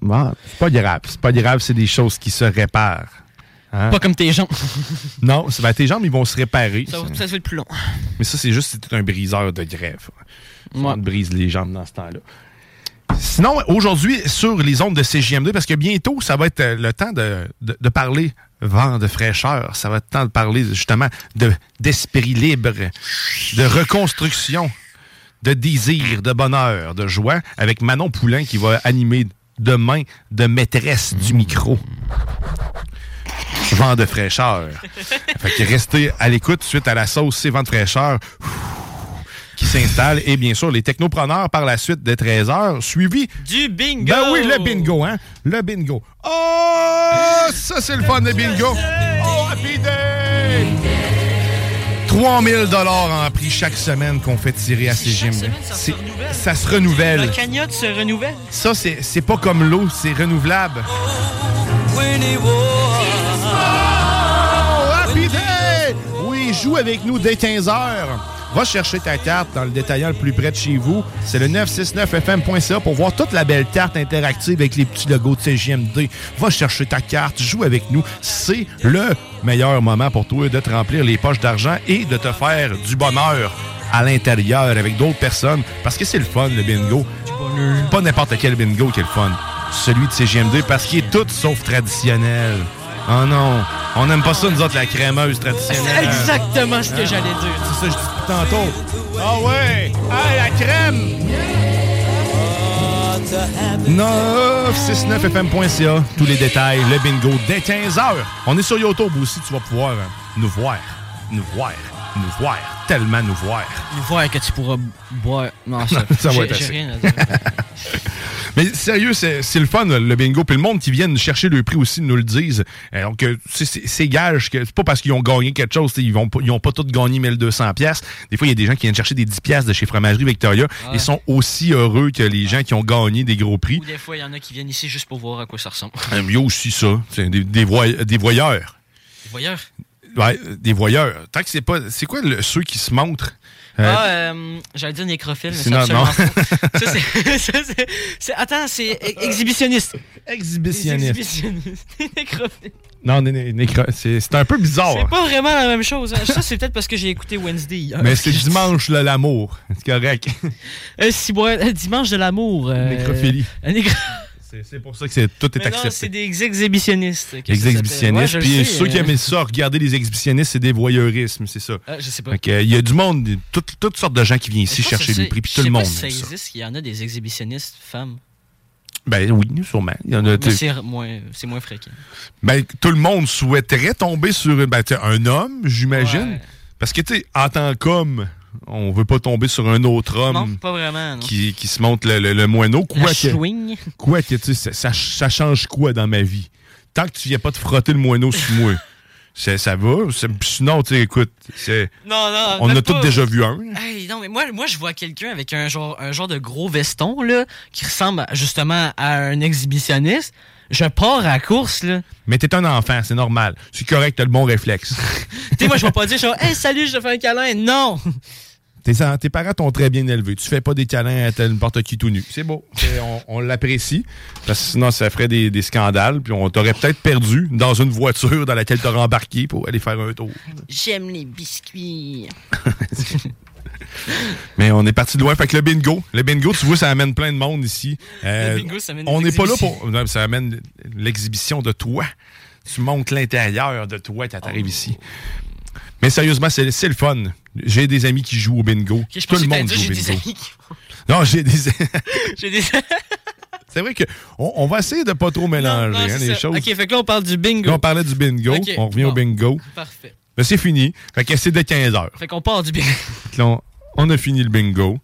Bon, c'est pas grave. C'est pas grave, c'est des choses qui se réparent. Hein? Pas comme tes jambes. Non, ben, tes jambes, ils vont se réparer. ça, va, ça être plus long. Mais ça, c'est juste c'est un briseur de grève. Ouais. te brise les jambes dans ce temps-là. Sinon, aujourd'hui, sur les ondes de CJMD, parce que bientôt, ça va être euh, le temps de, de- de parler vent de fraîcheur. Ça va être le temps de parler justement de- d'esprit libre, de reconstruction, de désir, de bonheur, de joie, avec Manon Poulain qui va animer demain de maîtresse du micro. Vent de fraîcheur. Fait que restez à l'écoute suite à la sauce, c'est vent de fraîcheur qui s'installe. Et bien sûr, les technopreneurs par la suite des 13h, suivi Du bingo! Ben oui, le bingo, hein? Le bingo. Oh! Ça, c'est le fun de bingo. Oh, happy day! 3000 dollars en prix chaque semaine qu'on fait tirer à ces gyms. C'est- Ça se renouvelle. La cagnotte se renouvelle. Ça, c'est pas comme l'eau, c'est renouvelable. Oh! Oui, joue avec nous dès 15h. Va chercher ta carte dans le détaillant le plus près de chez vous. C'est le 969fm.ca pour voir toute la belle carte interactive avec les petits logos de CGMD. Va chercher ta carte, joue avec nous. C'est le meilleur moment pour toi de te remplir les poches d'argent et de te faire du bonheur à l'intérieur avec d'autres personnes parce que c'est le fun, le bingo. Pas n'importe quel bingo qui est le fun. Celui de CGMD parce qu'il est tout sauf traditionnel. Oh non, on n'aime pas ça, nous autres, la crémeuse C'est traditionnelle. exactement ce que Ah. j'allais dire. C'est ça que je dis tantôt. Ah ouais! Ah, la crème! 969fm.ca, tous les détails, le bingo dès 15h. On est sur YouTube aussi, tu vas pouvoir euh, nous voir, nous voir, nous voir, tellement nous voir. Nous voir que tu pourras boire. Non, ça, Ça va être j'ai assez. rien à dire. Mais sérieux, c'est le fun, le bingo. Puis le monde qui vient nous chercher le prix aussi nous le disent. Euh, Donc, euh, c'est- gage que c'est pas parce qu'ils ont gagné quelque chose, ils pas- ils ont pas tous gagné 1200 pièces. Des fois, il y a des gens qui viennent chercher des 10 pièces de chez Fromagerie Victoria. Ouais. Ils sont aussi heureux que les gens qui ont gagné des gros prix. Ou des fois, il y en a qui viennent ici juste pour voir à quoi ça ressemble. Euh, Il y a aussi ça, des, des, voy- des voyeurs. Les voyeurs? Ouais, des voyeurs. Tant que c'est pas. C'est quoi le- ceux qui se montrent? Euh, Ah, euh, j'allais dire nécrophile, mais c'est- non, absolument non. faux. Ça, c'est- ça, c'est- c'est- Attends, c'est e- exhibitionniste. Exhibitionniste. Exhibitionniste. nécrophile. Non, né- né- nécro- c'est c'est un peu bizarre. C'est pas vraiment la même chose. hein. Ça, c'est peut-être parce que j'ai écouté Wednesday hier. Mais c'est dimanche, là, l'amour. C'est correct. Euh, si, ouais, euh, dimanche de l'amour. euh, Nécrophilie. C'est- pour ça que tout est Mais accepté. c'est des exhibitionnistes. s'appelle. exhibitionnistes. Ouais, puis ceux qui euh, aimaient ça, regarder les exhibitionnistes, c'est des voyeurismes, c'est ça. Ah, je sais pas. Il y a du monde, tout- toutes sortes de gens qui viennent ici chercher c'est- prix, puis tout le monde si ça existe, qu'il y en a des exhibitionnistes femmes. Ben oui, sûrement. C'est moins, fréquent. ben, tout le monde souhaiterait tomber sur ben, un homme, j'imagine. Ouais. Parce que, tu sais, en tant qu'homme, on veut pas tomber sur un autre homme Non, pas vraiment. Non. qui, qui se montre le, le- le moineau. La Quoi que, quoi que, tu sais, ça, change quoi dans ma vie? Tant que tu viens pas te frotter le moineau sur moi, ça, ça va. C'est- Sinon, tu sais, écoute, c'est... Non, non. On a tous pas. déjà vu un. Hey, non, mais moi, moi je vois quelqu'un avec un genre, un genre de gros veston, là, qui ressemble justement à un exhibitionniste. Je pars à la course, là. Mais t'es un enfant, c'est normal. C'est correct, t'as le bon réflexe. tu sais, moi, je vais pas dire, genre, hey, salut, je te fais un câlin. Non! tes, tes parents t'ont très bien élevé. Tu fais pas des câlins à n'importe qui tout nu. C'est beau. On, on l'apprécie. Parce que sinon, ça ferait des, des scandales. Puis on t'aurait peut-être perdu dans une voiture dans laquelle t'aurais embarqué pour aller faire un tour. J'aime les biscuits. Mais on est parti de loin. Fait que le bingo, le bingo, tu vois, ça amène plein de monde ici. Euh, Le bingo, ça amène On n'est pas là pour. non, ça amène l'exhibition de toi. Tu montes l'intérieur de toi quand t'arrives ici. Mais sérieusement, c'est le fun. J'ai des amis qui jouent au bingo. je Tout le monde joue au des bingo. amis qui Non, j'ai des. J'ai des... c'est vrai que on, va essayer de pas trop mélanger Non, hein, les ça. choses. Ok, fait que là, on parle du bingo. Là, on parlait du bingo. On revient au bingo. Parfait. C'est fini. Fait que c'est de 15 heures. Fait qu'on part du là, on, on a fini le bingo.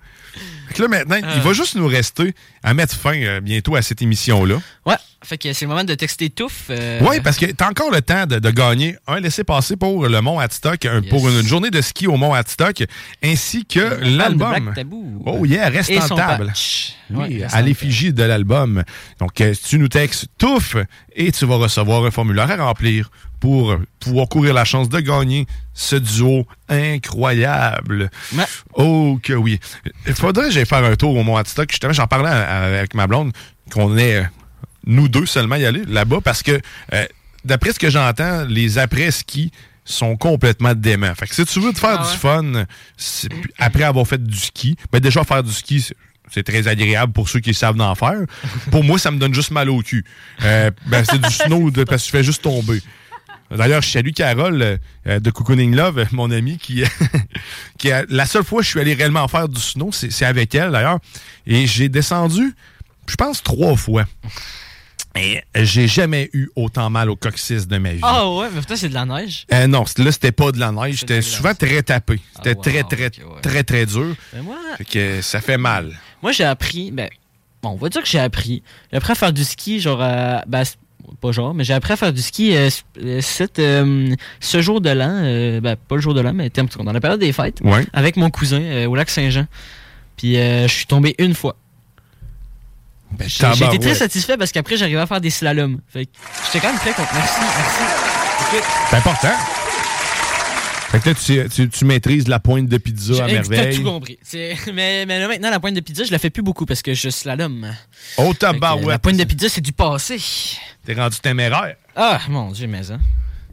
Fait que là, maintenant, il va juste nous rester à mettre fin euh, bientôt à cette émission-là. Ouais, fait que c'est le moment de texter touffe. euh, Oui, parce que t'as encore le temps de, de gagner un laissez-passer pour le Mont Hadstock, un- pour une journée de ski au Mont Hadstock, ainsi que l'album. Oh yeah, reste en table. Oui, Ouais, à l'effigie de l'album. Donc, euh, tu nous textes touffe et tu vas recevoir un formulaire à remplir pour pouvoir courir la chance de gagner ce duo incroyable. Oh que oui. Il faudrait que j'aille faire un tour au Mont Hadstock. Justement, j'en parlais avec ma blonde qu'on est euh, nous deux seulement y aller là-bas parce que euh, d'après ce que j'entends, les après-ski sont complètement déments. Fait que si tu veux te faire Ah du fun c'est- après avoir fait du ski, ben déjà faire du ski, c'est- c'est très agréable pour ceux qui savent en faire. pour moi, ça me donne juste mal au cul. Euh, ben, c'est du snow de- parce que tu fais juste tomber. D'ailleurs, je salue Carole euh, de Cocooning Love, mon amie, qui, qui a, la seule fois que je suis allé réellement faire du snow, c'est avec elle d'ailleurs. Et j'ai descendu, je pense, trois fois. Et j'ai jamais eu autant mal au coccyx de ma vie. Ah ouais, mais putain, c'est de la neige? Euh, non, c'était- là, c'était pas de la neige. J'étais souvent très tapé. C'était Ah, très, wow, très, ok, ouais. très, très dur. Mais moi- Fait que ça fait mal. Moi, j'ai appris, ben, bon, on va dire que j'ai appris. J'ai appris à faire du ski, genre, ben, pas genre, mais j'ai appris à faire du ski euh, c- euh, cette, euh, ce jour de l'an, euh, ben, pas le jour de l'an, mais dans la période des fêtes, Ouais. avec mon cousin euh, au lac Saint-Jean. Puis euh, je suis tombé une fois. Ben, J'ai été très satisfait parce qu'après, j'arrivais à faire des slaloms. Fait j'étais quand même très content. Merci, C'est important. Fait que là, tu, tu- tu maîtrises la pointe de pizza à j'ai- merveille. tout compris. Mais, mais là, maintenant, la pointe de pizza, je la fais plus beaucoup parce que je slalom. Oh, tabarouette. La pointe de pizza, c'est du passé. T'es rendu téméraire. Ah, mon Dieu, mais hein.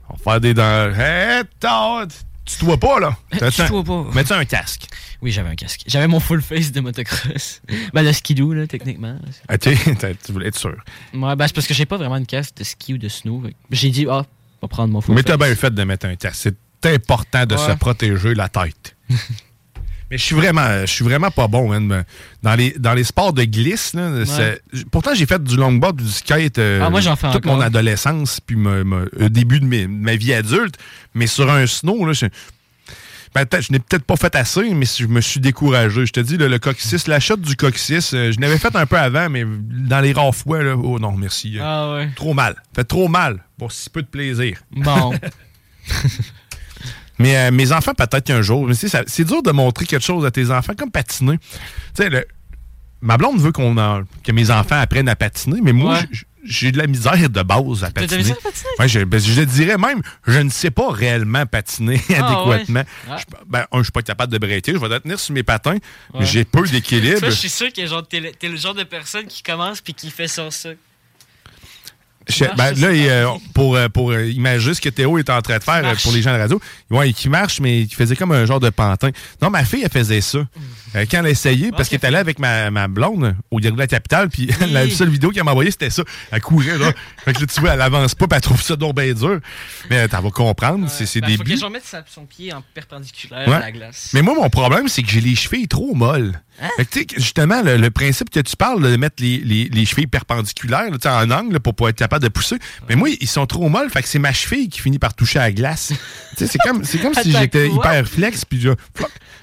On va faire des dents. Hé, t'as- tu te vois pas, là? Je te vois pas. Mets-tu un casque? Oui, j'avais un casque. J'avais mon full face de motocross. ben, de skidoo, là, techniquement. Ah, tu voulais être sûr. Ouais, ben, c'est parce que j'ai pas vraiment de casque de ski ou de snow. J'ai dit, ah, on va prendre mon full Mais face. t'as bien fait de mettre un casque. Important de Ouais. se protéger la tête. Mais je suis vraiment, je suis vraiment pas bon, man. Dans les, dans les sports de glisse, là, pourtant j'ai fait du longboard, du skate euh, Ah, moi, j'en fais toute encore. mon adolescence, puis me- me- au début de mes- ma vie adulte. Mais sur un snow, là, je, ben, je n'ai peut-être pas fait assez, mais je me suis découragé. Je te dis, là, le coccyx, la shot du coccyx, euh, je n'avais fait un peu avant, mais dans les rares fois, là, oh non, merci. Ah ouais. Trop mal. Fait trop mal pour si peu de plaisir. Bon. Mais euh, mes enfants, peut-être qu'un jour, mais c'est dur de montrer quelque chose à tes enfants, comme patiner. Tu sais, le- ma blonde veut qu'on que mes enfants apprennent à patiner, mais moi, Ouais. j'ai de la misère de base à T'as de la patiner. misère à patiner? Ouais, je, ben, je dirais même, je ne sais pas réellement patiner Ah, adéquatement. ouais. Je- ben, un, je suis pas capable de breaker, je vais tenir sur mes patins, j'ai peu d'équilibre. je suis sûr que t'es, le- le genre de personne qui commence puis qui fait ça, ça. Je- ben, là, il, euh, pour, euh, pour euh, imaginer ce que Théo est en train de faire euh, pour les gens de la radio, ouais, qui marche, mais qui faisait comme un genre de pantin. Non, ma fille, elle faisait ça. Euh, quand elle a essayé, parce qu'elle est allée avec ma, ma blonde au Dialogue de la Capitale, puis la seule vidéo qu'elle m'a envoyée, c'était ça. Elle courait, là. fait que là, tu vois, elle avance pas, puis elle trouve ça donc bien dur. Mais euh, t'en vas comprendre, c'est c'est Ben, des faut que sa- son pied en perpendiculaire Ouais. à la glace. Mais moi, mon problème, c'est que j'ai les chevilles trop molles. Hein? Fait que, tu sais, justement, le, le principe que tu parles de mettre les, les, les chevilles perpendiculaires là, en angle là, pour pouvoir être capable de pousser. Mais moi, ils sont trop molles, fait que c'est ma cheville qui finit par toucher à la glace. Tu sais, c'est comme, si j'étais hyper flex, puis.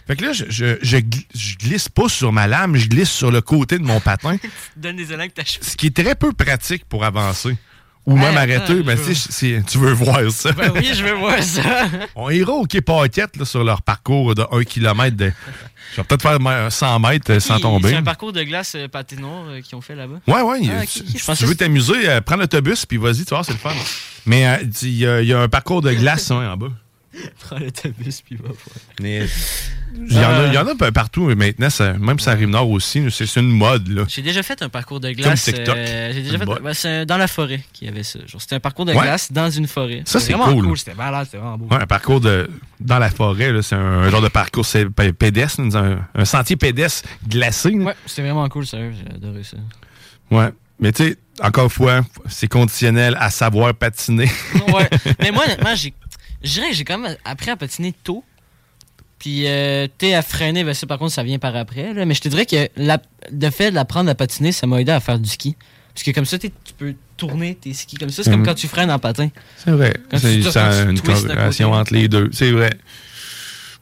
Fait que là, je, je, je, je glisse pas sur ma lame, je glisse sur le côté de mon patin, Donne des ce qui est très peu pratique pour avancer. Ou même arrêter. Ben, tu veux voir ça. Ben oui, je veux voir ça. On ira au Quai là, sur leur parcours de 1 km. De... Je vais peut-être faire ma- 100 mètres sans tomber. C'est un parcours de glace euh, patinoire euh, qu'ils ont fait là-bas. Ouais, ouais. Ah, si tu veux t'amuser, euh, prends l'autobus puis vas-y, tu vois, c'est le fun. Mais euh, tu- il y, a- il y a un parcours de glace hein, en bas. Prends l'autobus puis va voir. Mais il y, en a- Euh. il y en a un peu partout mais maintenant, ça- même ça arrive nord aussi. C'est une mode. là. J'ai déjà fait un parcours de glace. TikTok. euh, j'ai déjà Une fait. ben, c'est dans la forêt qu'il y avait ça. Genre, c'était un parcours de Ouais. glace dans une forêt. Ça, C'était c'est vraiment cool. C'était malade, c'était vraiment beau. Ouais, un parcours de, dans la forêt, là, c'est un, un genre de parcours c'est p- pédestre, un, un sentier pédestre glacé. là. Ouais, c'était vraiment cool, sérieux. J'ai adoré ça. Ouais. Mais tu sais, encore une fois, c'est conditionnel à savoir patiner. ouais. Mais moi, honnêtement, j'ai. Je dirais que j'ai quand même appris à patiner tôt. Puis, euh, t'es à freiner, ben ça, par contre, ça vient par après. là. Mais je te dirais que la, le fait d'apprendre à patiner, ça m'a aidé à faire du ski. Parce que comme ça, tu peux tourner tes skis comme ça. C'est comme Mhm. quand tu freines en patin. C'est vrai. C'est une corrélation entre les deux. C'est vrai.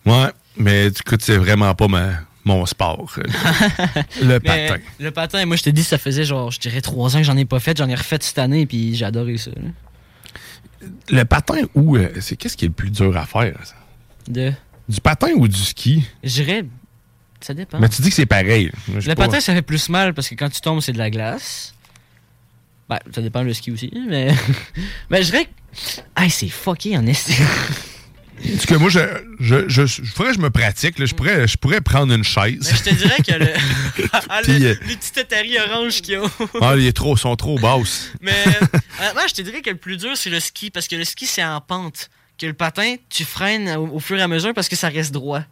Ouais, mais écoute, c'est vraiment pas ma- mon sport. euh, le Mais patin. Le patin, moi, je te dis, ça faisait genre, je dirais trois ans que j'en ai pas fait. J'en ai refait cette année, puis j'ai adoré ça. là. Le patin ou euh, c'est qu'est-ce qui est le plus dur à faire ça? De? Du patin ou du ski? Je dirais. Ça dépend. Mais tu dis que c'est pareil. Moi, Le pas. patin, ça fait plus mal parce que quand tu tombes, c'est de la glace. Ben, ça dépend le ski aussi, mais. mais je dirais que. Ah, c'est fucké en esti. En tout cas, moi, je, je, je, je faudrait que je me pratique. là. Je, pourrais, je pourrais prendre une chaise. Mais je te dirais que le. Ah, le- euh, les petits tétaris oranges qu'ils ont. Ah, ils sont trop, sont trop basses. Mais honnêtement, je te dirais que le plus dur, c'est le ski, parce que le ski, c'est en pente. Que le patin, tu freines au, au fur et à mesure parce que ça reste droit.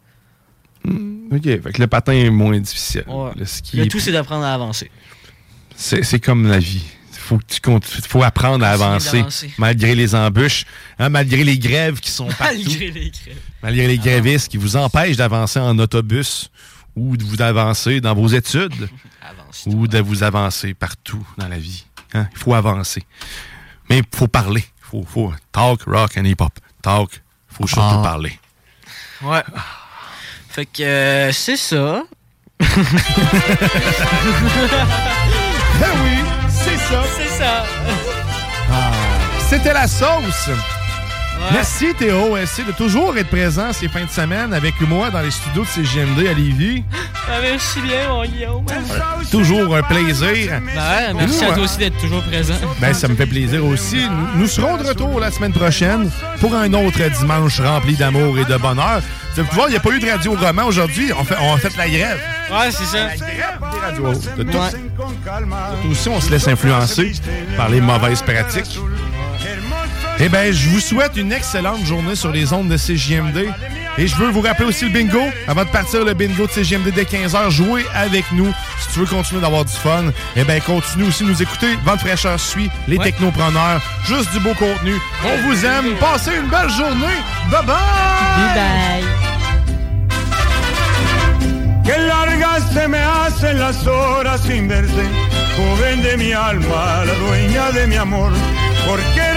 OK. Fait que le patin est moins difficile. Ouais. Le ski. Le tout, c'est d'apprendre à avancer. C'est comme la vie. Faut que tu comptes, faut apprendre à avancer malgré les embûches, hein, malgré les grèves qui sont partout, Malgré les crèves. malgré les grévistes qui vous empêchent d'avancer en autobus ou de vous avancer dans vos études ou de vous avancer partout dans la vie. hein. Il faut avancer. Mais il faut parler. Il faut, faut talk, rock and hip-hop. Talk. Il faut surtout Ah. parler. Ouais. Fait que euh, c'est ça. Ben oui, c'est ça. C'est ça. Ah, C'était la sauce. Merci Théo, merci de toujours être présent ces fins de semaine avec moi dans les studios de CGMD à Lévis. Ah, merci bien, mon Guillaume. Toujours un plaisir. Ben, merci Nous, à toi euh, aussi d'être toujours présent. Ben, ça me fait plaisir aussi. Nous, nous serons de retour la semaine prochaine pour un autre dimanche rempli d'amour et de bonheur. Vous allez voir, il n'y a pas eu de radio roman aujourd'hui. On, fait, on a fait la grève. Ouais, c'est ça. radios. De tout. Nous aussi, on se laisse influencer par les mauvaises pratiques. Eh bien, je vous souhaite une excellente journée sur les ondes de CJMD. Et je veux vous rappeler aussi le bingo. Avant de partir, le bingo de CJMD dès 15h, jouez avec nous. Si tu veux continuer d'avoir du fun, eh bien, continue aussi de nous écouter. Vente fraîcheur suit, les technopreneurs, juste du beau contenu. On vous aime. Passez une belle journée. Bye bye! bye. Que largas se me hacen las horas sin verte, joven de mi alma, la dueña de mi amor, porque eres un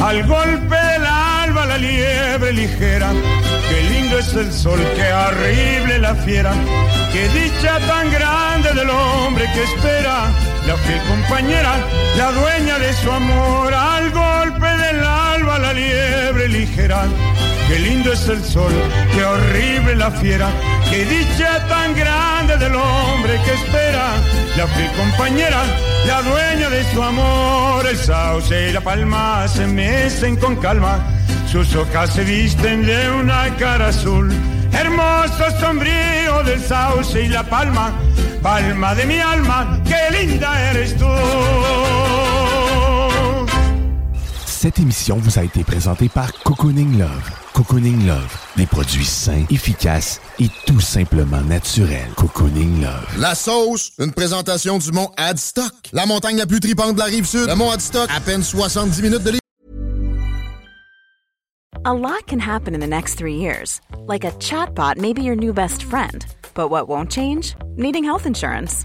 Al golpe del alba la liebre ligera, qué lindo es el sol, qué horrible la fiera, qué dicha tan grande del hombre que espera, la fiel compañera, la dueña de su amor. Al golpe del alba la liebre ligera, qué lindo es el sol, qué horrible la fiera, qué dicha tan grande del hombre que espera, la fiel compañera, la dueña de su amor. El sauce y la palma se mecen con calma, sus hojas se visten de una cara azul. Hermoso sombrío del sauce y la palma, palma de mi alma, qué linda eres tú. Cette émission vous a été présentée par Cocooning Love. Cocooning Love, des produits sains, efficaces et tout simplement naturels. Cocooning Love. La sauce, une présentation du mont Adstock. La montagne la plus tripante de la rive sud. Le mont Adstock, à peine 70 minutes de A lot can happen in the next three years. Like a chatbot may be your new best friend. But what won't change? Needing health insurance.